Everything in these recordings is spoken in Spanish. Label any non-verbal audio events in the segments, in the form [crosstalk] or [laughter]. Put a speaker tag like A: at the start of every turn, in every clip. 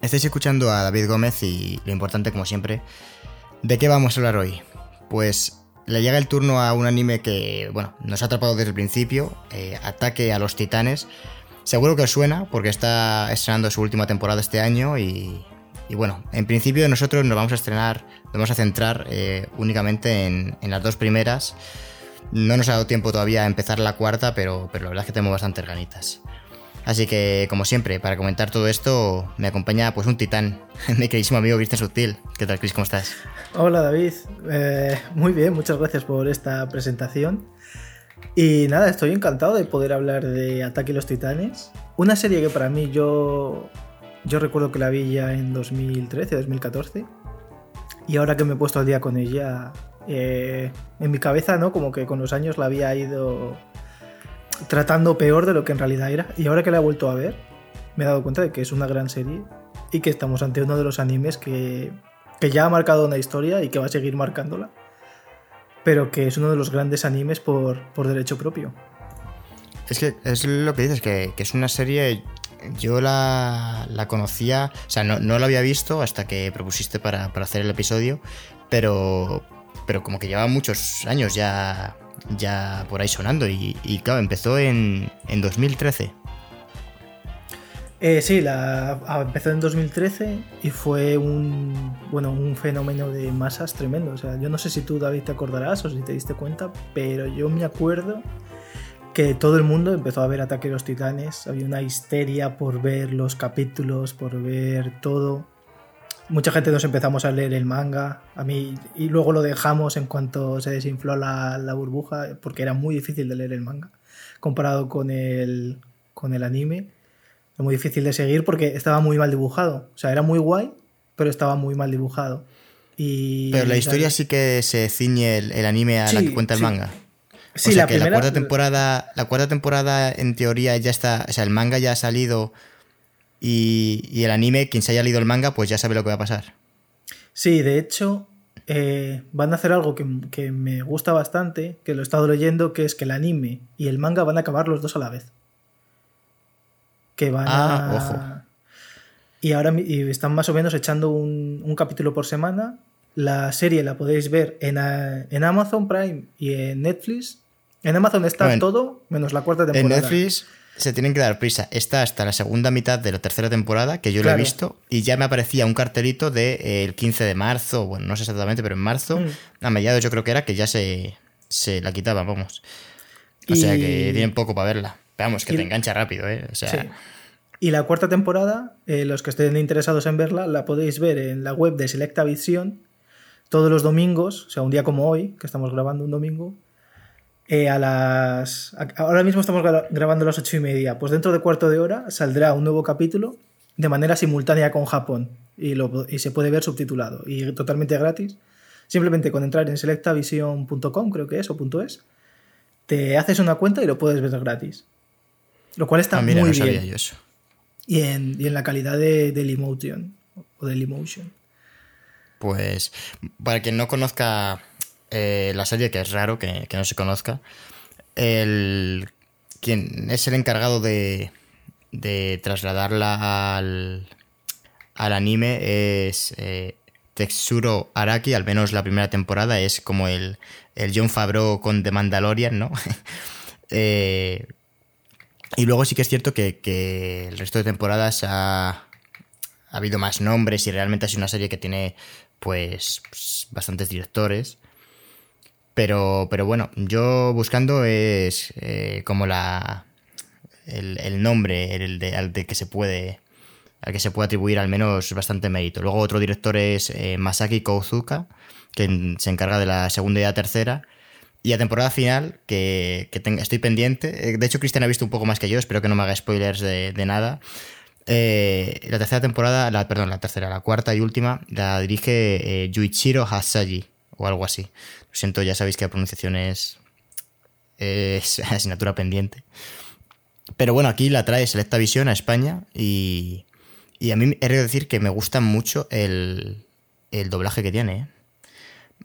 A: Estáis escuchando a David Gómez y lo importante, como siempre, ¿de qué vamos a hablar hoy? Pues le llega el turno a un anime que, bueno, nos ha atrapado desde el principio, eh, Ataque a los Titanes. Seguro que os suena porque está estrenando su última temporada este año y, y bueno, en principio nosotros nos vamos a estrenar, nos vamos a centrar eh, únicamente en, las dos primeras. No nos ha dado tiempo todavía a empezar la cuarta, pero, pero la verdad es que tenemos bastantes ganitas. Así que, como siempre, para comentar todo esto, me acompaña pues un titán, [laughs] mi queridísimo amigo Cristian Sutil. ¿Qué tal, Chris? ¿Cómo estás?
B: Hola, David. Eh, muy bien, muchas gracias por esta presentación. Y nada, estoy encantado de poder hablar de Ataque a los Titanes. Una serie que para mí yo yo recuerdo que la vi ya en 2013, 2014. Y ahora que me he puesto al día con ella, eh, en mi cabeza, ¿no? Como que con los años la había ido tratando peor de lo que en realidad era. Y ahora que la he vuelto a ver, me he dado cuenta de que es una gran serie y que estamos ante uno de los animes que, que ya ha marcado una historia y que va a seguir marcándola. Pero que es uno de los grandes animes por, por derecho propio.
A: Es que es lo que dices, que, que es una serie yo la, conocía, o sea, no, no, la había visto hasta que propusiste para, hacer el episodio, pero, pero como que lleva muchos años ya, ya por ahí sonando y, claro, empezó en, en 2013.
B: Eh, sí, la, empezó en 2013 y fue un, bueno, un fenómeno de masas tremendo. O sea, yo no sé si tú, David, te acordarás o si te diste cuenta, pero yo me acuerdo que todo el mundo empezó a ver Ataque de los Titanes, había una histeria por ver los capítulos, por ver todo. Mucha gente nos empezamos a leer el manga, a mí, y luego lo dejamos en cuanto se desinfló la, burbuja, porque era muy difícil de leer el manga, comparado con el, con el anime. Era muy difícil de seguir porque estaba muy mal dibujado. O sea, era muy guay, pero estaba muy mal dibujado. Y,
A: pero la historia sí que se ciñe el, anime a la que cuenta el manga. Sí, la que la cuarta temporada, la cuarta temporada en teoría ya está, o sea, el manga ya ha salido y, el anime, quien se haya leído el manga, pues ya sabe lo que va a pasar.
B: Sí, de hecho, eh, van a hacer algo que, me gusta bastante, que lo he estado leyendo, que es que el anime y el manga van a acabar los dos a la vez. Que van ah, a... Ojo. Y ahora y están más o menos echando un, capítulo por semana. La serie la podéis ver en, en Amazon Prime y en Netflix en Amazon está todo, menos la cuarta temporada.
A: En Netflix se tienen que dar prisa. Está hasta la segunda mitad de la tercera temporada, que yo lo he visto, y ya me aparecía un cartelito del de, eh, 15 de marzo, bueno, no sé exactamente, pero en marzo, mm. a mediados yo creo que era, que ya se, se la quitaba, vamos. O sea que tienen poco para verla. Vamos, que te engancha rápido, ¿eh? O sea...
B: Y la cuarta temporada, eh, los que estén interesados en verla, la podéis ver en la web de Selecta Visión todos los domingos, o sea, un día como hoy, que estamos grabando un domingo, eh, a las. Ahora mismo estamos grabando a las ocho y media. Pues dentro de cuarto de hora saldrá un nuevo capítulo de manera simultánea con Japón y, lo, y se puede ver subtitulado y totalmente gratis. Simplemente con entrar en selectavision.com, creo que es, o punto .es, te haces una cuenta y lo puedes ver gratis. Lo cual está ah, muy bien. eso. Y, en, y en la calidad de, emotion o del emotion.
A: Pues para quien no conozca eh, la serie, que es raro que, no se conozca, el, quien es el encargado de, trasladarla al, anime es eh, Texuro Araki, al menos la primera temporada, es como el, John Favreau con The Mandalorian, ¿no? [laughs] Eh, y luego sí que es cierto que, el resto de temporadas ha, ha, habido más nombres y realmente sido una serie que tiene pues bastantes directores. Pero, pero bueno, yo buscando es eh, como la el, nombre el de, al de que se puede al que se puede atribuir al menos bastante mérito. Luego otro director es eh, Masaki Kouzuka, que se encarga de la segunda y la tercera. Y a temporada final, que, estoy pendiente. Eh, de hecho, Cristian ha visto un poco más que yo, espero que no me haga spoilers de, nada. Eh, la tercera temporada, la, perdón, la tercera, la cuarta y última, la dirige Yuichiro Hasaji o algo así. Siento, ya sabéis que la pronunciación es, es [laughs] asignatura pendiente. Pero bueno, aquí la trae Selecta Visión a España y, y a mí he de decir que me gusta mucho el, el doblaje que tiene. ¿eh?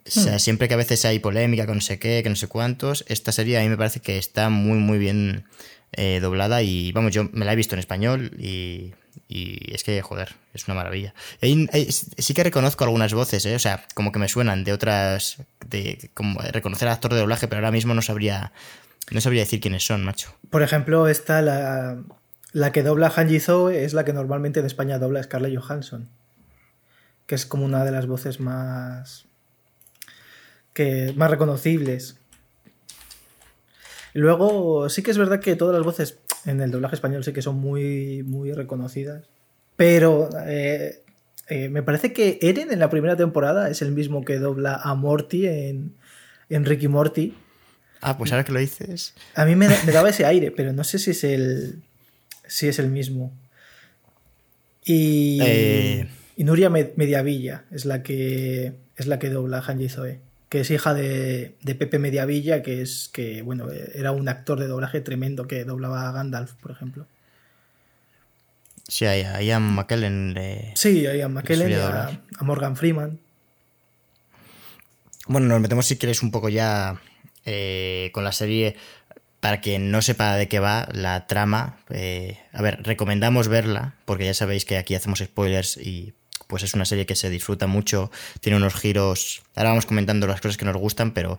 A: O sea, siempre que a veces hay polémica con no sé qué, que no sé cuántos, esta serie a mí me parece que está muy, muy bien eh, doblada y vamos, yo me la he visto en español y, y es que, joder, es una maravilla. Sí que reconozco algunas voces, ¿eh? o sea, como que me suenan de otras, de como reconocer al actor de doblaje, pero ahora mismo no sabría, no sabría decir quiénes son, macho.
B: Por ejemplo, esta, la, la que dobla Hanji Zoe es la que normalmente en España dobla Scarlett Johansson. Que es como una de las voces más. que más reconocibles. Luego, sí que es verdad que todas las voces en el doblaje español sí que son muy, muy reconocidas. Pero eh, eh, me parece que Eren en la primera temporada es el mismo que dobla a Morty en, en Ricky Morty.
A: Ah, pues ahora que lo dices.
B: A mí me, da- me daba ese aire, pero no sé si es el, si es el mismo. Y,
A: Eh.
B: y Nuria Me- Mediavilla es la que es la que dobla a Hanji Zoe, que es hija de, de Pepe Mediavilla, que es que bueno era un actor de doblaje tremendo que doblaba a Gandalf, por ejemplo.
A: Sí, a Ian McKellen le...
B: Sí, a Ian McKellen y a, Morgan Freeman.
A: Bueno, nos metemos si queréis un poco ya eh, con la serie. Para quien no sepa de qué va la trama, eh, a ver, recomendamos verla, porque ya sabéis que aquí hacemos spoilers y pues es una serie que se disfruta mucho, tiene unos giros, ahora vamos comentando las cosas que nos gustan, pero,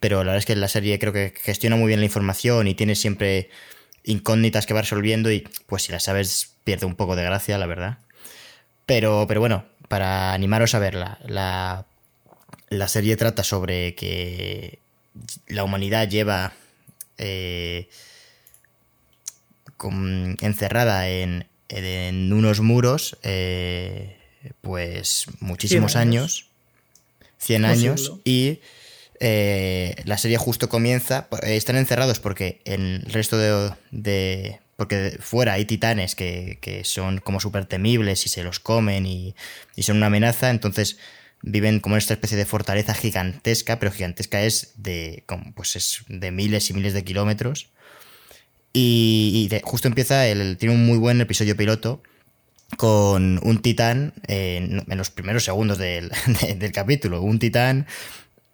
A: pero la verdad es que la serie creo que gestiona muy bien la información y tiene siempre incógnitas que va resolviendo y pues si las sabes pierde un poco de gracia, la verdad. Pero, pero bueno, para animaros a verla, la, la serie trata sobre que la humanidad lleva eh, encerrada en, en unos muros eh, pues muchísimos años.
B: años.
A: 100
B: Un
A: años
B: siglo.
A: y eh, la serie justo comienza eh, están encerrados porque en el resto de, de- porque fuera hay titanes que, que son como súper temibles y se los comen y, y son una amenaza entonces viven como en esta especie de fortaleza gigantesca pero gigantesca es de pues es de miles y miles de kilómetros y, y de- justo empieza el tiene un muy buen episodio piloto con un titán en, los primeros segundos del, [laughs] de- del capítulo. Un titán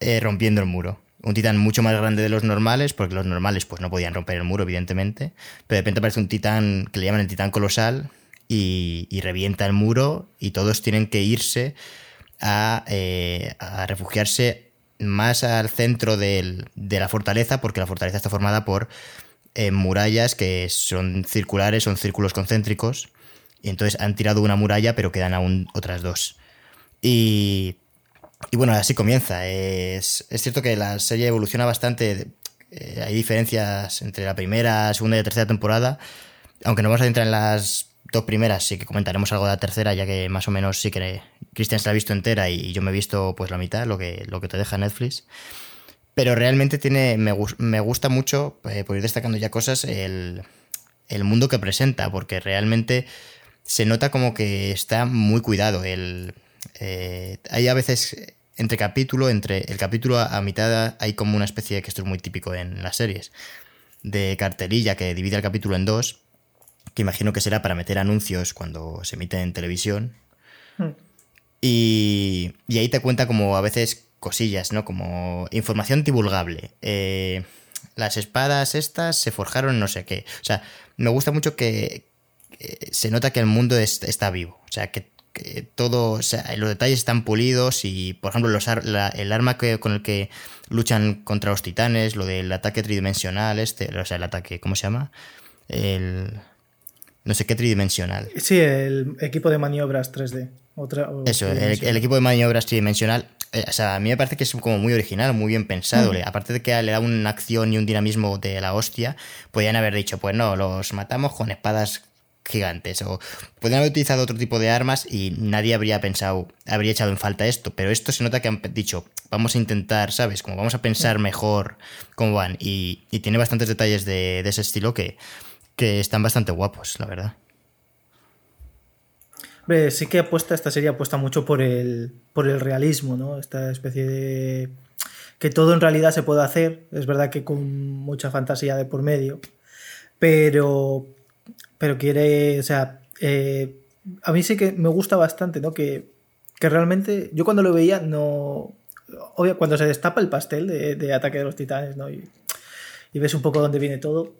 A: eh, rompiendo el muro. Un titán mucho más grande de los normales, porque los normales pues no podían romper el muro, evidentemente. Pero de repente aparece un titán que le llaman el titán colosal y, y revienta el muro y todos tienen que irse a, eh, a refugiarse más al centro del- de la fortaleza, porque la fortaleza está formada por eh, murallas que son circulares, son círculos concéntricos. Y entonces han tirado una muralla, pero quedan aún otras dos. Y, y bueno, así comienza. Es, es cierto que la serie evoluciona bastante. eh, hay diferencias entre la primera, segunda y tercera temporada. Aunque no vamos a entrar en las dos primeras, sí que comentaremos algo de la tercera, ya que más o menos sí que Cristian se la ha visto entera y yo me he visto pues la mitad, lo que, lo que te deja Netflix. Pero realmente tiene. Me, me gusta mucho, eh, por ir destacando ya cosas, el, el mundo que presenta, porque realmente se nota como que está muy cuidado. El, eh, hay a veces entre capítulo, entre el capítulo a, a mitad hay como una especie de que esto es muy típico en las series de cartelilla que divide el capítulo en dos, que imagino que será para meter anuncios cuando se emite en televisión.
B: Hmm.
A: Y, y ahí te cuenta como a veces cosillas, ¿no? Como información divulgable. Eh, las espadas estas se forjaron no sé qué. O sea, me gusta mucho que eh, se nota que el mundo es- está vivo. O sea, que, que todo, o sea, los detalles están pulidos y, por ejemplo, los ar- la- el arma que, con el que luchan contra los titanes, lo del ataque tridimensional, este, o sea, el ataque, ¿cómo se llama? El... No sé qué tridimensional.
B: Sí, el equipo de maniobras 3D. Otra, o
A: Eso, el, equipo de maniobras tridimensional. eh, o sea, a mí me parece que es como muy original, muy bien pensado. Le- Aparte de que le da una acción y un dinamismo de la hostia, podrían haber dicho, pues no, los matamos con espadas gigantes. O podrían haber utilizado otro tipo de armas y nadie habría pensado, habría echado en falta esto. Pero esto se nota que han dicho, vamos a intentar, ¿sabes? Como vamos a pensar mejor cómo van. Y, y tiene bastantes detalles de, de ese estilo que, que están bastante guapos, la verdad.
B: sí que apuesta, esta serie apuesta mucho por el, por el realismo, ¿no? Esta especie de... que todo en realidad se puede hacer, es verdad que con mucha fantasía de por medio, pero, pero quiere, o sea, eh, a mí sí que me gusta bastante, ¿no? Que, que realmente, yo cuando lo veía, no... Obvio, cuando se destapa el pastel de, Ataque de los Titanes, ¿no? Y, ves un poco dónde viene todo,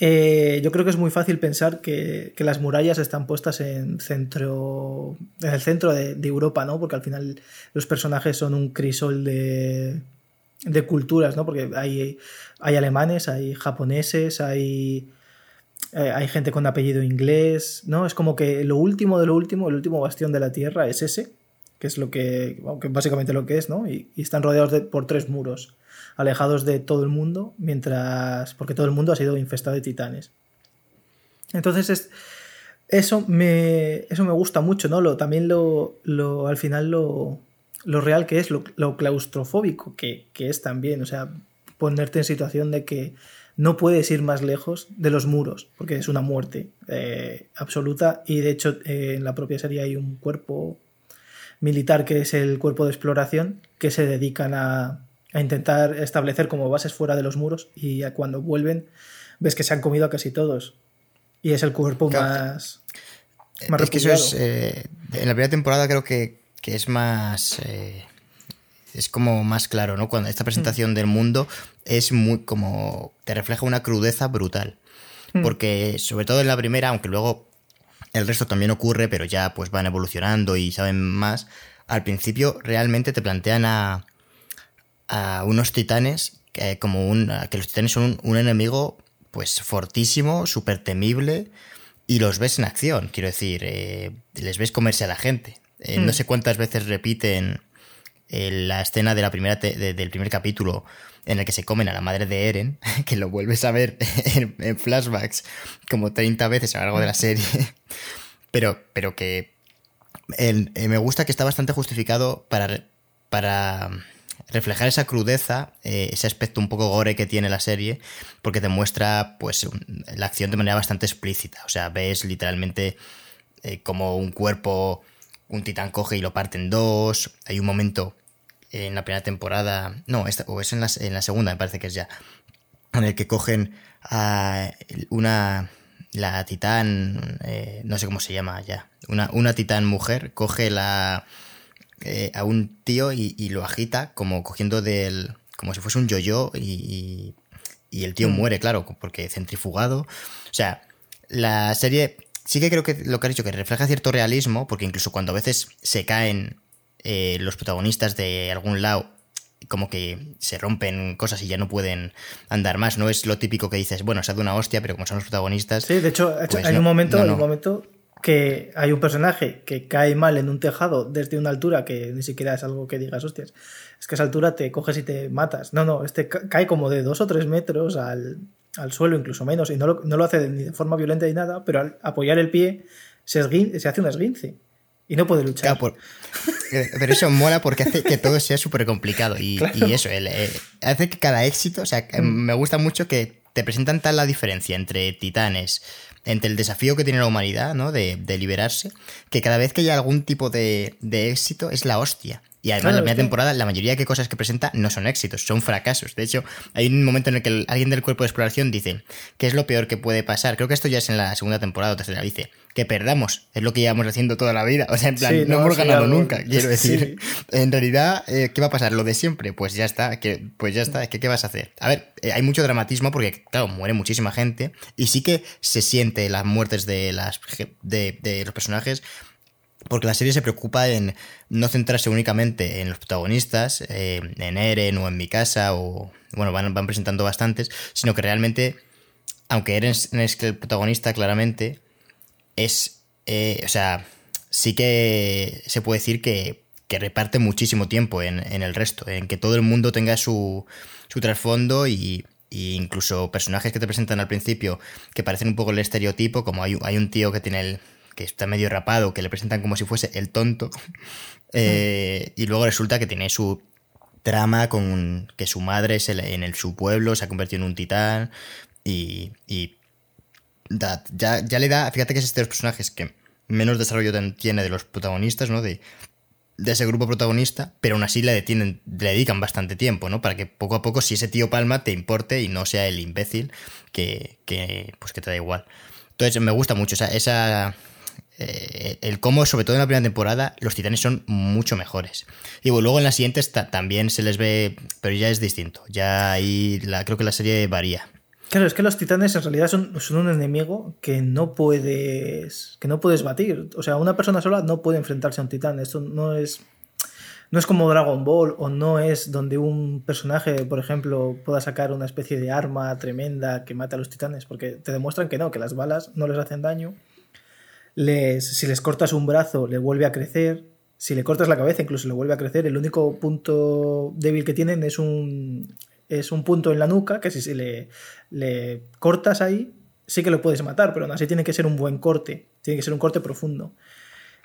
B: eh, yo creo que es muy fácil pensar que, las murallas están puestas en, centro, en el centro de, Europa, ¿no? Porque al final los personajes son un crisol de, culturas, ¿no? Porque hay, hay alemanes, hay japoneses, hay, eh, hay gente con apellido inglés, ¿no? Es como que lo último de lo último, el último bastión de la Tierra es ese, que es lo que, básicamente lo que es, ¿no? Y, están rodeados por tres muros alejados de todo el mundo, mientras. porque todo el mundo ha sido infestado de titanes. Entonces es, eso, me, eso me gusta mucho, ¿no? Lo, también lo, lo, al final lo, lo real que es, lo, claustrofóbico que, es también, o sea, ponerte en situación de que no puedes ir más lejos de los muros, porque es una muerte eh, absoluta. Y de hecho eh, en la propia serie hay un cuerpo militar que es el cuerpo de exploración que se dedican a, a intentar establecer como bases fuera de los muros. Y cuando vuelven ves que se han comido a casi todos. Y es el cuerpo más...
A: más es que eso es... Eh, en la primera temporada creo que, es más... Es como más claro, ¿no? Cuando esta presentación mm. del mundo es muy como... te refleja una crudeza brutal. Mm. Porque sobre todo en la primera, aunque luego el resto también ocurre, pero ya pues van evolucionando y saben más, al principio realmente te plantean a a unos titanes que, como un, que los titanes son un, enemigo pues fortísimo, súper temible y los ves en acción, quiero decir, eh, les ves comerse a la gente. Eh, no hmm. sé cuántas veces repiten eh, la escena de la primera del primer capítulo en el que se comen a la madre de Eren, [laughs] que lo vuelves a ver [laughs] en, flashbacks como 30 veces a lo largo de la serie, [laughs] pero, pero que me gusta que está bastante justificado para, para reflejar esa crudeza, eh, ese aspecto un poco gore que tiene la serie, porque te muestra pues la acción de manera bastante explícita. O sea, ves literalmente eh, como un cuerpo, un titán coge y lo parte en dos. Hay un momento en la primera temporada, no, o es en la, en la segunda, me parece que es ya, en el que cogen a una la titán, eh, no sé cómo se llama ya, una, una titán mujer, coge la, eh, a un tío y, lo agita como cogiendo del... como si fuese un yo-yo y, y, el tío mm. muere, claro, porque centrifugado. O sea, la serie sí que creo que lo que has dicho, que refleja cierto realismo, porque incluso cuando a veces se caen eh, los protagonistas de algún lado, como que se rompen cosas y ya no pueden andar más. No es lo típico que dices, bueno, se ha dado una hostia, pero como son los protagonistas.
B: Sí, de hecho, pues hay un momento, un momento que hay un personaje que cae mal en un tejado desde una altura que ni siquiera es algo que digas, hostias, es que a esa altura te coges y te matas. No, no, este cae como de dos o tres metros al, suelo, incluso menos, y no lo, no lo, hace ni de forma violenta ni nada, pero al apoyar el pie se, se hace un esguince. Y no puede luchar.
A: Eh, pero eso mola porque hace que todo sea súper complicado. Y, eso, eh, hace que cada éxito, o sea, mm. me gusta mucho que te presentan tal la diferencia entre titanes, entre el desafío que tiene la humanidad, ¿no? De, liberarse, que cada vez que hay algún tipo de, de éxito es la hostia. Y además, en la primera temporada, la mayoría de cosas que presenta no son éxitos, son fracasos. De hecho, hay un momento en el que alguien del cuerpo de exploración dice, ¿qué es lo peor que puede pasar? Creo que esto ya es en la segunda temporada o tercera, dice, que perdamos, es lo que llevamos haciendo toda la vida. O sea, en plan, no, hemos ganado nunca, quiero [laughs] decir. En realidad, eh, ¿qué va a pasar? ¿Lo de siempre? Pues ya está, que, pues ya está, ¿qué, ¿qué vas a hacer? A ver, eh, hay mucho dramatismo porque, claro, muere muchísima gente y sí que se siente las muertes de, las, de, de los personajes porque la serie se preocupa en no centrarse únicamente en los protagonistas, eh, en Eren o en mi casa, o bueno, van, presentando bastantes, sino que realmente, aunque Eren es el protagonista claramente, es, eh, o sea, sí que se puede decir que, reparte muchísimo tiempo en, el resto, en que todo el mundo tenga su, su trasfondo y, incluso personajes que te presentan al principio que parecen un poco el estereotipo, como hay, hay un tío que tiene el, que está medio rapado, que le presentan como si fuese el tonto. [laughs] Eh, y luego resulta que tiene su trama con que su madre es en el, su pueblo, se ha convertido en un titán. Y, ya, ya le da. Fíjate que es este de los personajes que menos desarrollo tiene de los protagonistas, ¿no? De, de ese grupo protagonista, pero aún así le, detienen, le dedican bastante tiempo, ¿no? Para que poco a poco, si ese tío palma, te importe y no sea el imbécil que, pues que te da igual. Entonces, me gusta mucho esa eh, el cómo, sobre todo en la primera temporada, los titanes son mucho mejores. Y luego en las siguientes también se les ve, pero ya es distinto. Ya ahí creo que la serie varía.
B: Claro, es que los titanes en realidad son, un enemigo que no puedes que no puedes batir. O sea, una persona sola no puede enfrentarse a un titán. Esto no es no es como Dragon Ball o no es donde un personaje, por ejemplo, pueda sacar una especie de arma tremenda que mate a los titanes, porque te demuestran que no, que las balas no les hacen daño. Si les cortas un brazo, le vuelve a crecer. Si le cortas la cabeza, incluso le vuelve a crecer. El único punto débil que tienen es un, es un punto en la nuca que si le, le cortas ahí, sí que lo puedes matar, pero aún así tiene que ser un buen corte, tiene que ser un corte profundo.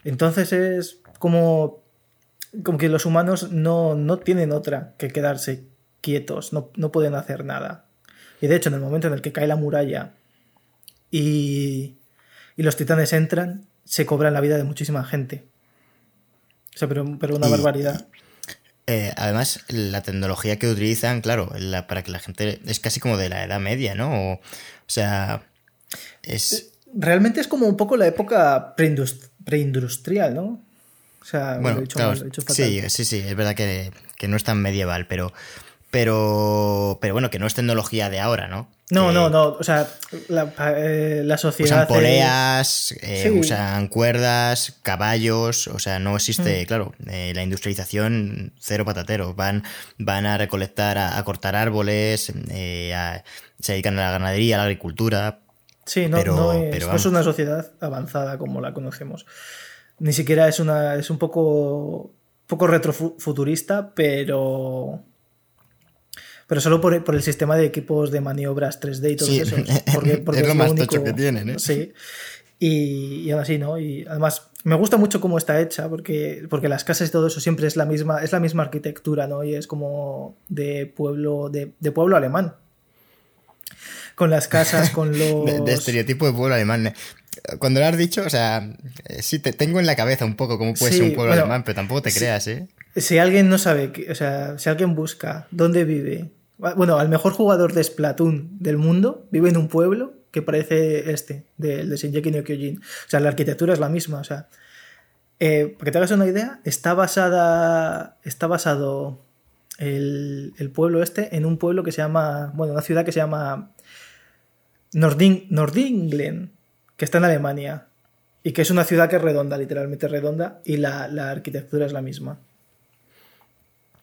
B: Entonces es como, como que los humanos no, no tienen otra que quedarse quietos, no, no, pueden hacer nada. Y de hecho, en el momento en el que cae la muralla y, y los titanes entran, se cobran la vida de muchísima gente. O sea, pero, pero una barbaridad.
A: Eh, además, la tecnología que utilizan, claro, para que la gente. Es casi como de la Edad Media, ¿no? O, sea. Es.
B: Realmente es como un poco la época preindustrial, ¿no? O sea,
A: bueno, sí, sí, sí, es verdad que, que no es tan medieval, pero pero, pero bueno, que no es tecnología de ahora, ¿no?
B: No, no, no. O sea, la, eh, sociedad.
A: Usan poleas, eh, usan cuerdas, caballos. O sea, no existe, mm. claro, eh, la industrialización cero patatero. Van, van a recolectar, a, cortar árboles, se dedican a la ganadería, a la agricultura.
B: Sí, no, no, es, una sociedad avanzada como la conocemos. Ni siquiera es una. es un poco. poco retrofuturista, pero pero solo por, el sistema de equipos de maniobras 3D y todo eso. [laughs]
A: Porque, es lo más tocho que tienen, ¿eh?
B: Sí. Y, y aún así, ¿no? Y además, me gusta mucho cómo está hecha, porque, porque las casas y todo eso siempre es la misma, es la misma arquitectura, ¿no? Y es como de pueblo, de, pueblo alemán. Con las casas, [laughs] con los.
A: De, estereotipo de pueblo alemán. Cuando lo has dicho, o sea, sí, te tengo en la cabeza un poco cómo puede ser un pueblo alemán, pero tampoco te creas, ¿eh?
B: Si alguien no sabe, o sea, si alguien busca dónde vive bueno, al mejor jugador de Splatoon del mundo vive en un pueblo que parece este, del de Shinjeki no Kyojin. O sea, la arquitectura es la misma. O sea, eh, para que te hagas una idea, está basada. Está basado el, pueblo este en un pueblo que se llama. Bueno, una ciudad que se llama. Nording, Nordinglen, que está en Alemania. Y que es una ciudad que es redonda, literalmente redonda, y la arquitectura es la misma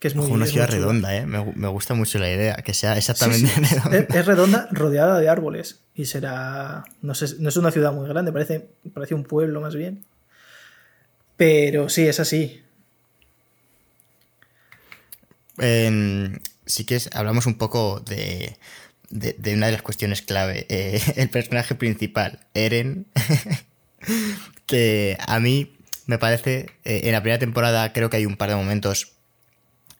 A: es muy una ciudad redonda, ¿eh? Me, gusta mucho la idea, que sea exactamente redonda.
B: Es, [laughs] redonda, rodeada de árboles. Y será. No sé, no es una ciudad muy grande, parece, parece un pueblo más bien. Pero sí, es así.
A: sí que hablamos un poco de, de, una de las cuestiones clave. [laughs] Eh, el personaje principal, Eren, [laughs] que a mí me parece, eh, en la primera temporada creo que hay un par de momentos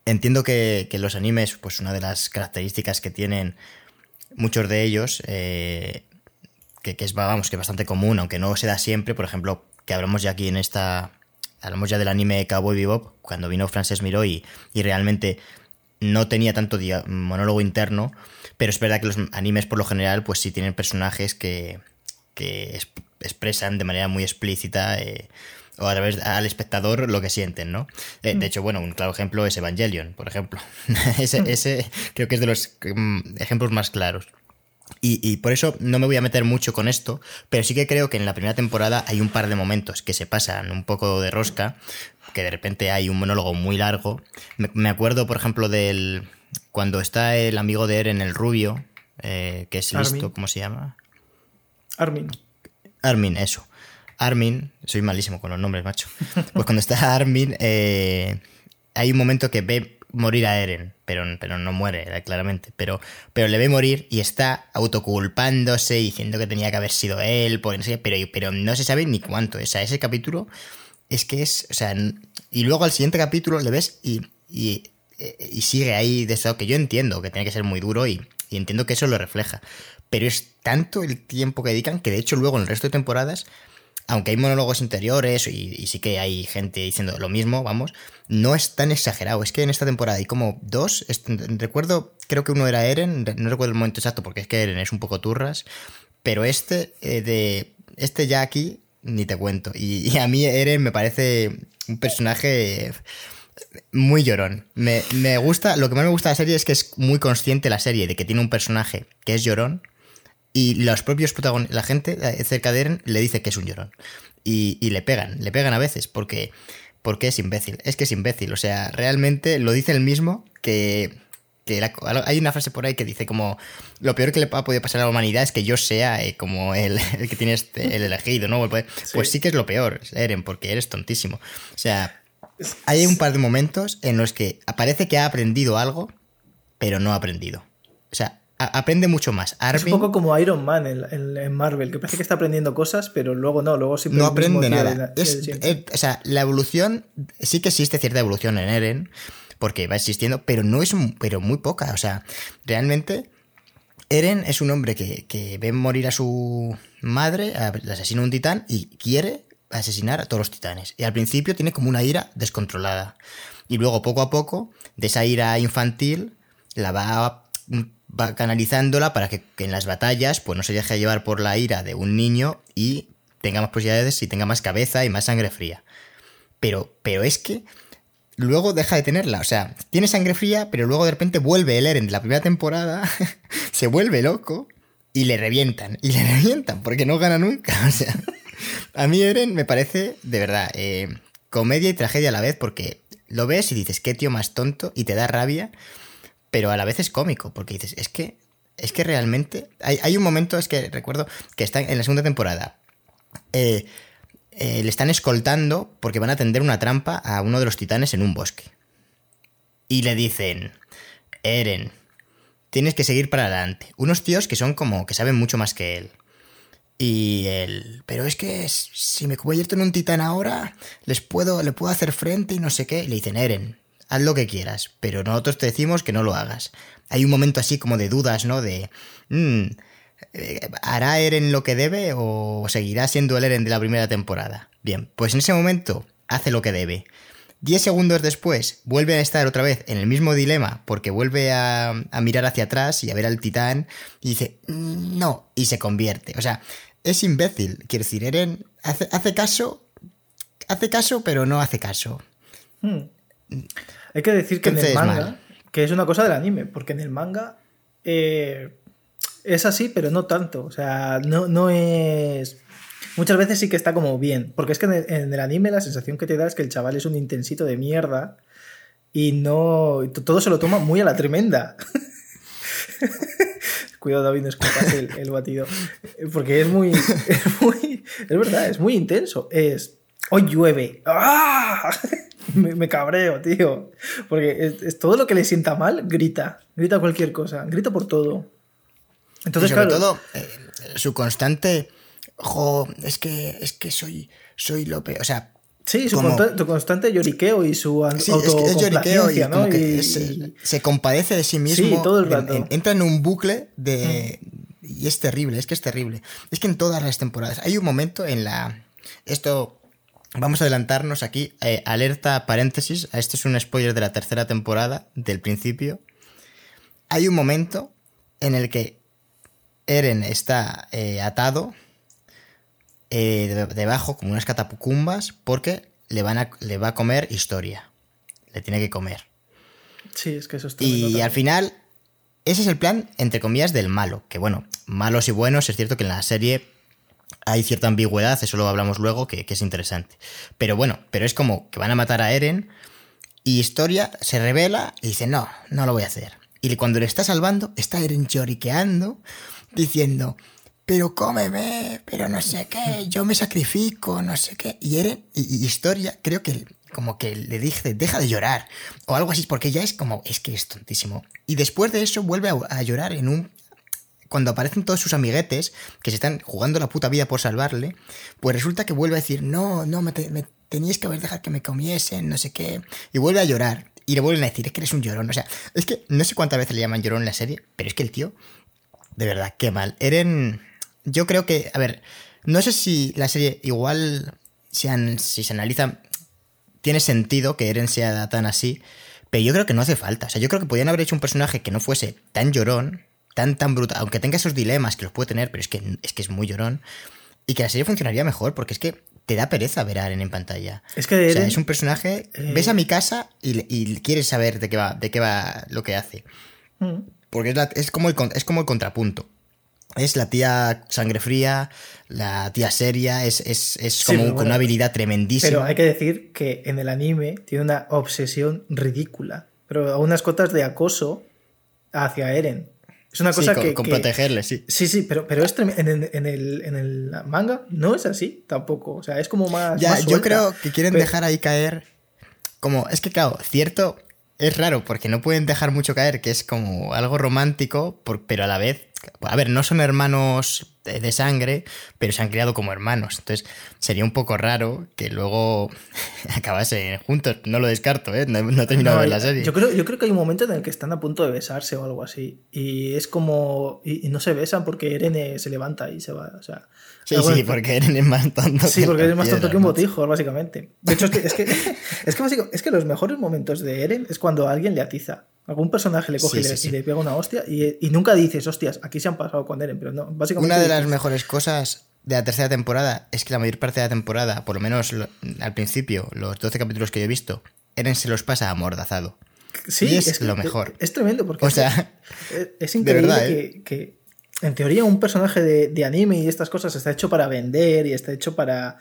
A: Entiendo que, los animes, pues una de las características que tienen muchos de ellos, eh, que, es vamos, que bastante común, aunque no se da siempre, por ejemplo, que hablamos ya aquí en esta. Hablamos ya del anime Cowboy Bebop, cuando vino Frances Miró y, realmente no tenía tanto monólogo interno, pero es verdad que los animes por lo general, pues sí tienen personajes que, que expresan de manera muy explícita. Eh, o a través al espectador lo que sienten, ¿no? Eh, de mm. hecho, bueno, un claro ejemplo es Evangelion, por ejemplo. [laughs] ese, mm. ese, creo que es de los mm, ejemplos más claros. Y, por eso no me voy a meter mucho con esto, pero sí que creo que en la primera temporada hay un par de momentos que se pasan un poco de rosca, que de repente hay un monólogo muy largo. Me, acuerdo, por ejemplo, del cuando está el amigo de Eren, el rubio, eh, que es listo, ¿cómo se llama?
B: Armin.
A: Armin, eso. Armin, soy malísimo con los nombres, macho. Pues cuando está [laughs] Armin, eh, hay un momento que ve morir a Eren, pero, pero no muere, eh, claramente. Pero, pero le ve morir y está autoculpándose, diciendo que tenía que haber sido él, por, pero, pero no se sabe ni cuánto. O sea, ese capítulo es que es. O sea, y luego al siguiente capítulo le ves y, y, y sigue ahí de estado que yo entiendo que tiene que ser muy duro y, y entiendo que eso lo refleja. Pero es tanto el tiempo que dedican que de hecho luego en el resto de temporadas aunque hay monólogos interiores y, sí que hay gente diciendo lo mismo, vamos, no es tan exagerado. Es que en esta temporada hay como dos, recuerdo, creo que uno era Eren, no recuerdo el momento exacto porque es que Eren es un poco turras, pero este eh, de este ya aquí ni te cuento. Y, a mí Eren me parece un personaje muy llorón. Me, me, gusta, lo que más me gusta de la serie es que es muy consciente la serie de que tiene un personaje que es llorón y los propios protagonistas, la gente eh, cerca de Eren le dice que es un llorón. Y, le pegan, le pegan a veces, porque, porque es imbécil. Es que es imbécil. O sea, realmente lo dice el mismo que. hay una frase por ahí que dice como lo peor que le ha podido pasar a la humanidad es que yo sea eh, como el, [laughs] que tiene este, el elegido, ¿no? Pues sí que es lo peor, Eren, porque eres tontísimo. O sea, hay un par de momentos en los que parece que ha aprendido algo, pero no ha aprendido. O sea, aprende mucho más.
B: es un poco como Iron Man en, Marvel, que parece que está aprendiendo cosas, pero luego no, luego
A: No aprende nada. o sea, la evolución, sí que existe cierta evolución en Eren, porque va existiendo, pero no es pero muy poca. O sea, realmente Eren es un hombre que, ve morir a su madre, le asesina un titán y quiere asesinar a todos los titanes. Y al principio tiene como una ira descontrolada. Y luego, poco a poco, de esa ira infantil, la va va canalizándola para que, en las batallas pues no se deje llevar por la ira de un niño y tenga más posibilidades y tenga más cabeza y más sangre fría. Pero, pero es que luego deja de tenerla. O sea, tiene sangre fría, pero luego de repente vuelve el Eren de la primera temporada, [laughs] se vuelve loco y le revientan. Y le revientan porque no gana nunca. [laughs] O sea, a mí Eren me parece, de verdad, eh, comedia y tragedia a la vez porque lo ves y dices, qué tío más tonto y te da rabia pero a la vez es cómico, porque dices, es que, es que realmente, hay, un momento, es que recuerdo que está en la segunda temporada, eh, eh, le están escoltando porque van a tender una trampa a uno de los titanes en un bosque. Y le dicen, Eren, tienes que seguir para adelante. Unos tíos que son como que saben mucho más que él. Y él, pero es que si me convierto en un titán ahora, les puedo, le puedo hacer frente y no sé qué. Le dicen, Eren, haz lo que quieras, pero nosotros te decimos que no lo hagas. Hay un momento así como de dudas, ¿no? De, mm, eh, ¿hará Eren lo que debe o seguirá siendo el Eren de la primera temporada? Bien, pues en ese momento hace lo que debe. Diez segundos después vuelve a estar otra vez en el mismo dilema porque vuelve a, mirar hacia atrás y a ver al titán y dice, no, y se convierte. O sea, es imbécil. Quiero decir, Eren hace, hace caso, hace caso, pero no hace caso.
B: Hmm. Hay que decir que en el manga, que es una cosa del anime, porque en el manga eh, es así, pero no tanto. O sea, no, no es. Muchas veces sí que está como bien. Porque es que en el, anime la sensación que te da es que el chaval es un intensito de mierda y no. Todo se lo toma muy a la tremenda. [laughs] Cuidado, David, no escupas el, el, batido. Porque es muy, es muy. Es verdad, es muy intenso. Es. Hoy llueve. ¡Ah! Me, cabreo, tío. Porque es, todo lo que le sienta mal, grita. Grita cualquier cosa. Grita por todo.
A: Entonces, sobre todo, eh, su constante. Jo, es que, es que soy, soy lo peor. O sea.
B: Sí, su constante lloriqueo y su sí, es, lloriqueo y, ¿no?
A: se, compadece de sí mismo. Sí, todo el rato. entra en un bucle de. Y es terrible, es que es terrible. Es que en todas las temporadas. Hay un momento en la. Esto Vamos a adelantarnos aquí. Eh, alerta paréntesis. Este es un spoiler de la tercera temporada, del principio. Hay un momento en el que Eren está eh, atado eh, debajo como unas catapucumbas porque le, van a, le va a comer historia. Le tiene que comer.
B: Sí, es que eso está
A: Y al final, ese es el plan, entre comillas, del malo. Que bueno, malos y buenos, es cierto que en la serie hay cierta ambigüedad, eso lo hablamos luego, que, es interesante. Pero bueno, pero es como que van a matar a Eren y Historia se revela y dice, no, no lo voy a hacer. Y cuando le está salvando, está Eren choriqueando, diciendo, pero cómeme, pero no sé qué, yo me sacrifico, no sé qué. Y Eren, y, Historia, creo que como que le dije, deja de llorar, o algo así, porque ya es como, es que es tontísimo. Y después de eso vuelve a llorar en un cuando aparecen todos sus amiguetes que se están jugando la puta vida por salvarle, pues resulta que vuelve a decir, no, no, me, teníais que haber dejado que me comiesen, no sé qué, y vuelve a llorar. Y le vuelven a decir, es que eres un llorón. O sea, es que no sé cuántas veces le llaman llorón en la serie, pero es que el tío, de verdad, qué mal. Eren, yo creo que, a ver, no sé si la serie igual, si se analiza, tiene sentido que Eren sea tan así, pero yo creo que no hace falta. O sea, yo creo que podían haber hecho un personaje que no fuese tan llorón, tan, tan brutal, aunque tenga esos dilemas que los puede tener, pero es que es, que es muy llorón, y que la serie funcionaría mejor, porque es que te da pereza ver a Eren en pantalla.
B: Es que
A: O sea, es un personaje.
B: eh,
A: Ves a mi casa y, y quieres saber de qué va, de qué va lo que hace.
B: Mm.
A: Porque es, la- es como el, es como el contrapunto. Es la tía sangre fría, la tía seria, es, es, es
B: Sí,
A: como con una habilidad tremendísima.
B: Pero hay que decir que en el anime tiene una obsesión ridícula, pero a unas cotas de acoso hacia Eren. Es una
A: Sí,
B: cosa
A: con,
B: que,
A: con
B: que-
A: protegerle, sí.
B: Sí, sí, pero, pero es en, el, en, el, en el manga no es así tampoco. O sea, es como más.
A: Ya,
B: más
A: yo creo que quieren
B: Pero-
A: dejar ahí caer. Como, es que claro, cierto, es raro porque no pueden dejar mucho caer que es como algo romántico, por- pero a la vez. A ver, no son hermanos de, sangre, pero se han criado como hermanos. Entonces sería un poco raro que luego [laughs] acabasen juntos. No lo descarto, ¿eh? No, no he terminado
B: No,
A: de ver la serie.
B: Yo creo, yo creo que hay un momento en el que están a punto de besarse o algo así. Y es como. Y, y no se besan porque Eren eh, se levanta y se va. O sea.
A: Sí,
B: Ah, bueno,
A: sí, porque [laughs] Eren es más tonto.
B: Sí,
A: que
B: porque eres más tonto que un botijo, básicamente. De hecho, es que, es que, [laughs] es que, básico- es que los mejores momentos de Eren es cuando alguien le atiza. Algún personaje le coge
A: Sí,
B: y, le,
A: sí, sí.
B: y le pega una hostia y, y nunca dices, hostias, aquí se han pasado con Eren, pero no, básicamente.
A: Una de las mejores cosas de la tercera temporada es que la mayor parte de la temporada, por lo menos lo- al principio, los 12 capítulos que yo he visto, Eren se los pasa amordazado.
B: Sí,
A: y es lo mejor.
B: Es, tremendo porque
A: O sea,
B: es, increíble
A: verdad, ¿eh?
B: que, que, en teoría, un personaje de, anime y estas cosas está hecho para vender y está hecho para.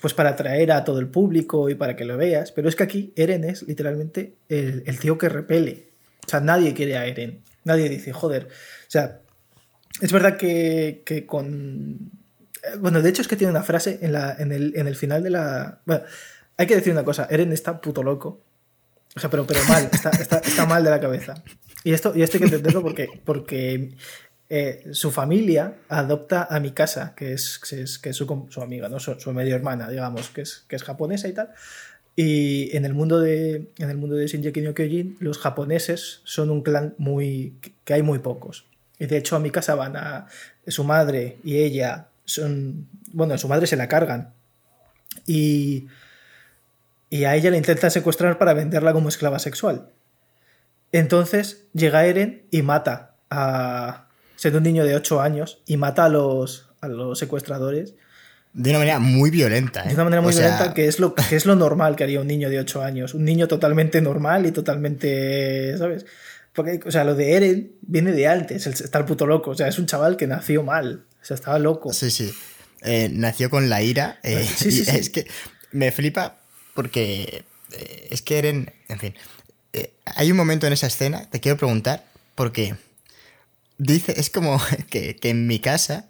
B: Pues para atraer a todo el público y para que lo veas. Pero es que aquí Eren es literalmente el, el tío que repele. O sea, nadie quiere a Eren. Nadie dice, joder. O sea, es verdad que, que con. eh, Bueno, de hecho es que tiene una frase en, la, en, el, en el final de la. Bueno, hay que decir una cosa: Eren está puto loco. O sea, pero, pero mal, está, está, está mal de la cabeza. Y esto, y esto hay que entenderlo porque, porque eh, su familia adopta a Mikasa, que es, que es, que es su, amiga, ¿no? Su, su medio hermana, digamos, que es, que es japonesa y tal. Y en el mundo de, en el mundo de Shinji no Kyojin, los japoneses son un clan muy que hay muy pocos. Y de hecho a Mikasa van a su madre y ella son, bueno, a su madre se la cargan. Y y a ella la intentan secuestrar para venderla como esclava sexual. Entonces llega Eren y mata a. siendo un niño de 8 años, y mata a los, a los secuestradores
A: de una manera muy violenta. ¿eh?
B: de una manera muy
A: O sea,
B: violenta, que es, lo, que es lo normal que haría un niño de 8 años. Un niño totalmente normal y totalmente. ¿Sabes? Porque, o sea, lo de Eren viene de antes, está el puto loco. O sea, es un chaval que nació mal. O sea, estaba loco.
A: Sí, sí. Eh, nació con la ira. eh,
B: Sí, sí, [laughs]
A: y
B: sí.
A: Es que me flipa porque eh, es que Eren, en fin, eh, hay un momento en esa escena, te quiero preguntar, porque dice, es como [laughs] que, que en mi casa,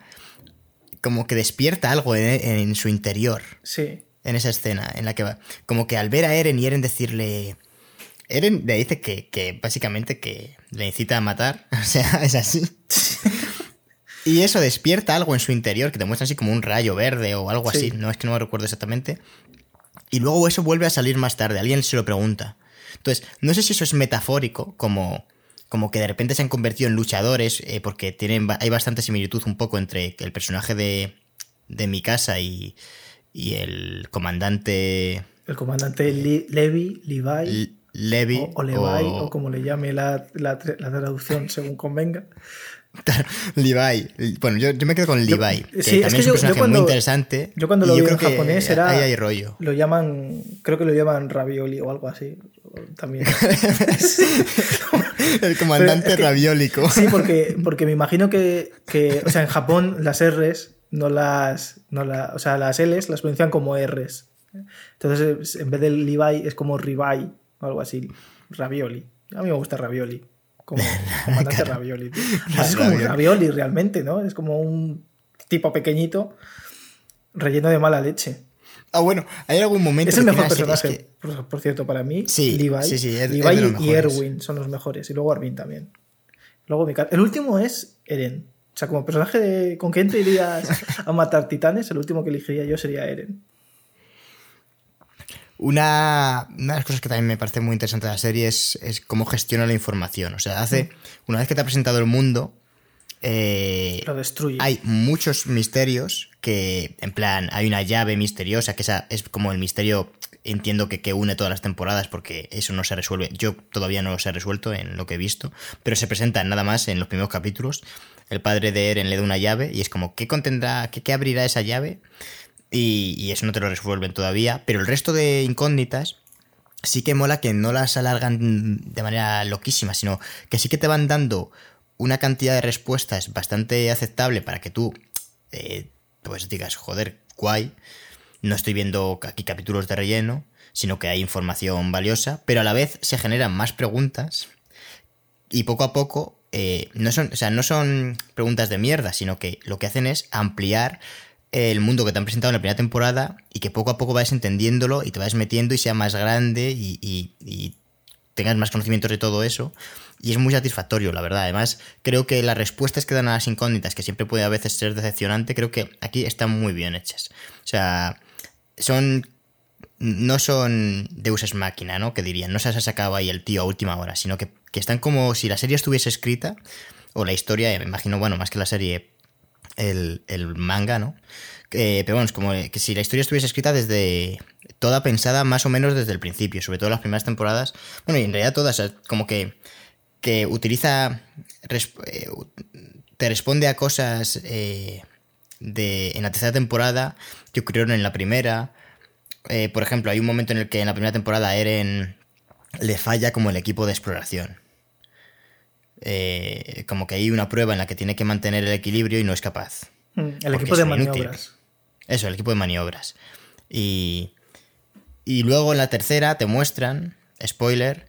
A: como que despierta algo en, en su interior,
B: Sí.
A: en esa escena, en la que va, como que al ver a Eren y Eren decirle... Eren le dice que, que básicamente que le incita a matar, [laughs] o sea, es así. [laughs] Y eso despierta algo en su interior que te muestra así como un rayo verde o algo
B: Sí.
A: así. No es que no me recuerdo exactamente. Y luego eso vuelve a salir más tarde. Alguien se lo pregunta. Entonces, no sé si eso es metafórico, como, como que de repente se han convertido en luchadores, eh, porque tienen, hay bastante similitud un poco entre el personaje de, de Mikasa y, y el comandante
B: El comandante Levi, Levi.
A: Levi.
B: o, o Levi, o, como le llame la, la, la traducción según convenga. [laughs]
A: Levi. Bueno, yo, yo me quedo con
B: Yo-
A: Levi, que
B: sí, es
A: también
B: que
A: es,
B: yo-
A: un
B: yo
A: personaje
B: cuando-
A: muy interesante.
B: Yo cuando lo vi en japonés era.
A: Ahí hay rollo.
B: Lo llaman. Creo que lo llaman ravioli o algo así. También. [laughs]
A: El comandante
B: es que-. Sí, porque, porque me imagino que, que, o sea, en Japón las R's no las, no la, o sea, las L's las pronuncian como R's. Entonces, en vez de Levi es como Ribai o algo así, ravioli. A mí me gusta ravioli, como [laughs] comandante ravioli. Pues es como un
A: Ravioli.
B: ravioli realmente, ¿no? Es como un tipo pequeñito relleno de mala leche.
A: Ah, bueno, hay algún momento.
B: Es el mejor personaje, por, por cierto, para mí.
A: Sí,
B: Levi,
A: sí, sí, es-
B: Levi y. Erwin son los mejores. Y luego Armin también. Luego El último es Eren. O sea, como personaje de... ¿Con quién te irías [laughs] a matar titanes? El último que elegiría yo sería Eren.
A: Una, una de las cosas que también me parece muy interesante de la serie es, es cómo gestiona la información. O sea, hace. Una vez que te ha presentado el mundo, eh,
B: Lo destruye.
A: hay muchos misterios que, en plan, hay una llave misteriosa, que esa es como el misterio, entiendo que, que une todas las temporadas, porque eso no se resuelve. Yo todavía no lo he resuelto en lo que he visto, pero se presenta nada más en los primeros capítulos. El padre de Eren le da una llave y es como, ¿qué contendrá, qué, qué abrirá esa llave? Y, y eso no te lo resuelven todavía, pero el resto de incógnitas sí que mola que no las alargan de manera loquísima, sino que sí que te van dando una cantidad de respuestas bastante aceptable para que tú, eh, pues digas, joder, guay, no estoy viendo aquí capítulos de relleno, sino que hay información valiosa, pero a la vez se generan más preguntas y poco a poco eh, no son, o sea, no son preguntas de mierda, sino que lo que hacen es ampliar el mundo que te han presentado en la primera temporada y que poco a poco vayas entendiéndolo y te vayas metiendo y sea más grande y, y- y tengas más conocimientos de todo eso. Y es muy satisfactorio, la verdad. Además, creo que las respuestas que dan a las incógnitas, que siempre puede a veces ser decepcionante, creo que aquí están muy bien hechas. O sea, son. No son Deus Máquina, ¿no? Que dirían, no se ha sacado ahí el tío a última hora, sino que, que están como si la serie estuviese escrita, o la historia, me imagino, bueno, más que la serie, el, el manga, ¿no? Eh, pero bueno, es como que si la historia estuviese escrita desde. toda pensada más o menos desde el principio, sobre todo las primeras temporadas. Bueno, y en realidad todas, como que. Que utiliza. eh, te responde a cosas eh, de, en la tercera temporada que ocurrieron en la primera. Eh, por ejemplo, hay un momento en el que en la primera temporada Eren le falla como el equipo de exploración. Eh, como que hay una prueba en la que tiene que mantener el equilibrio y no es capaz.
B: Mm, El equipo de maniobras.
A: Eso, el equipo de maniobras. Y, y luego en la tercera te muestran, spoiler,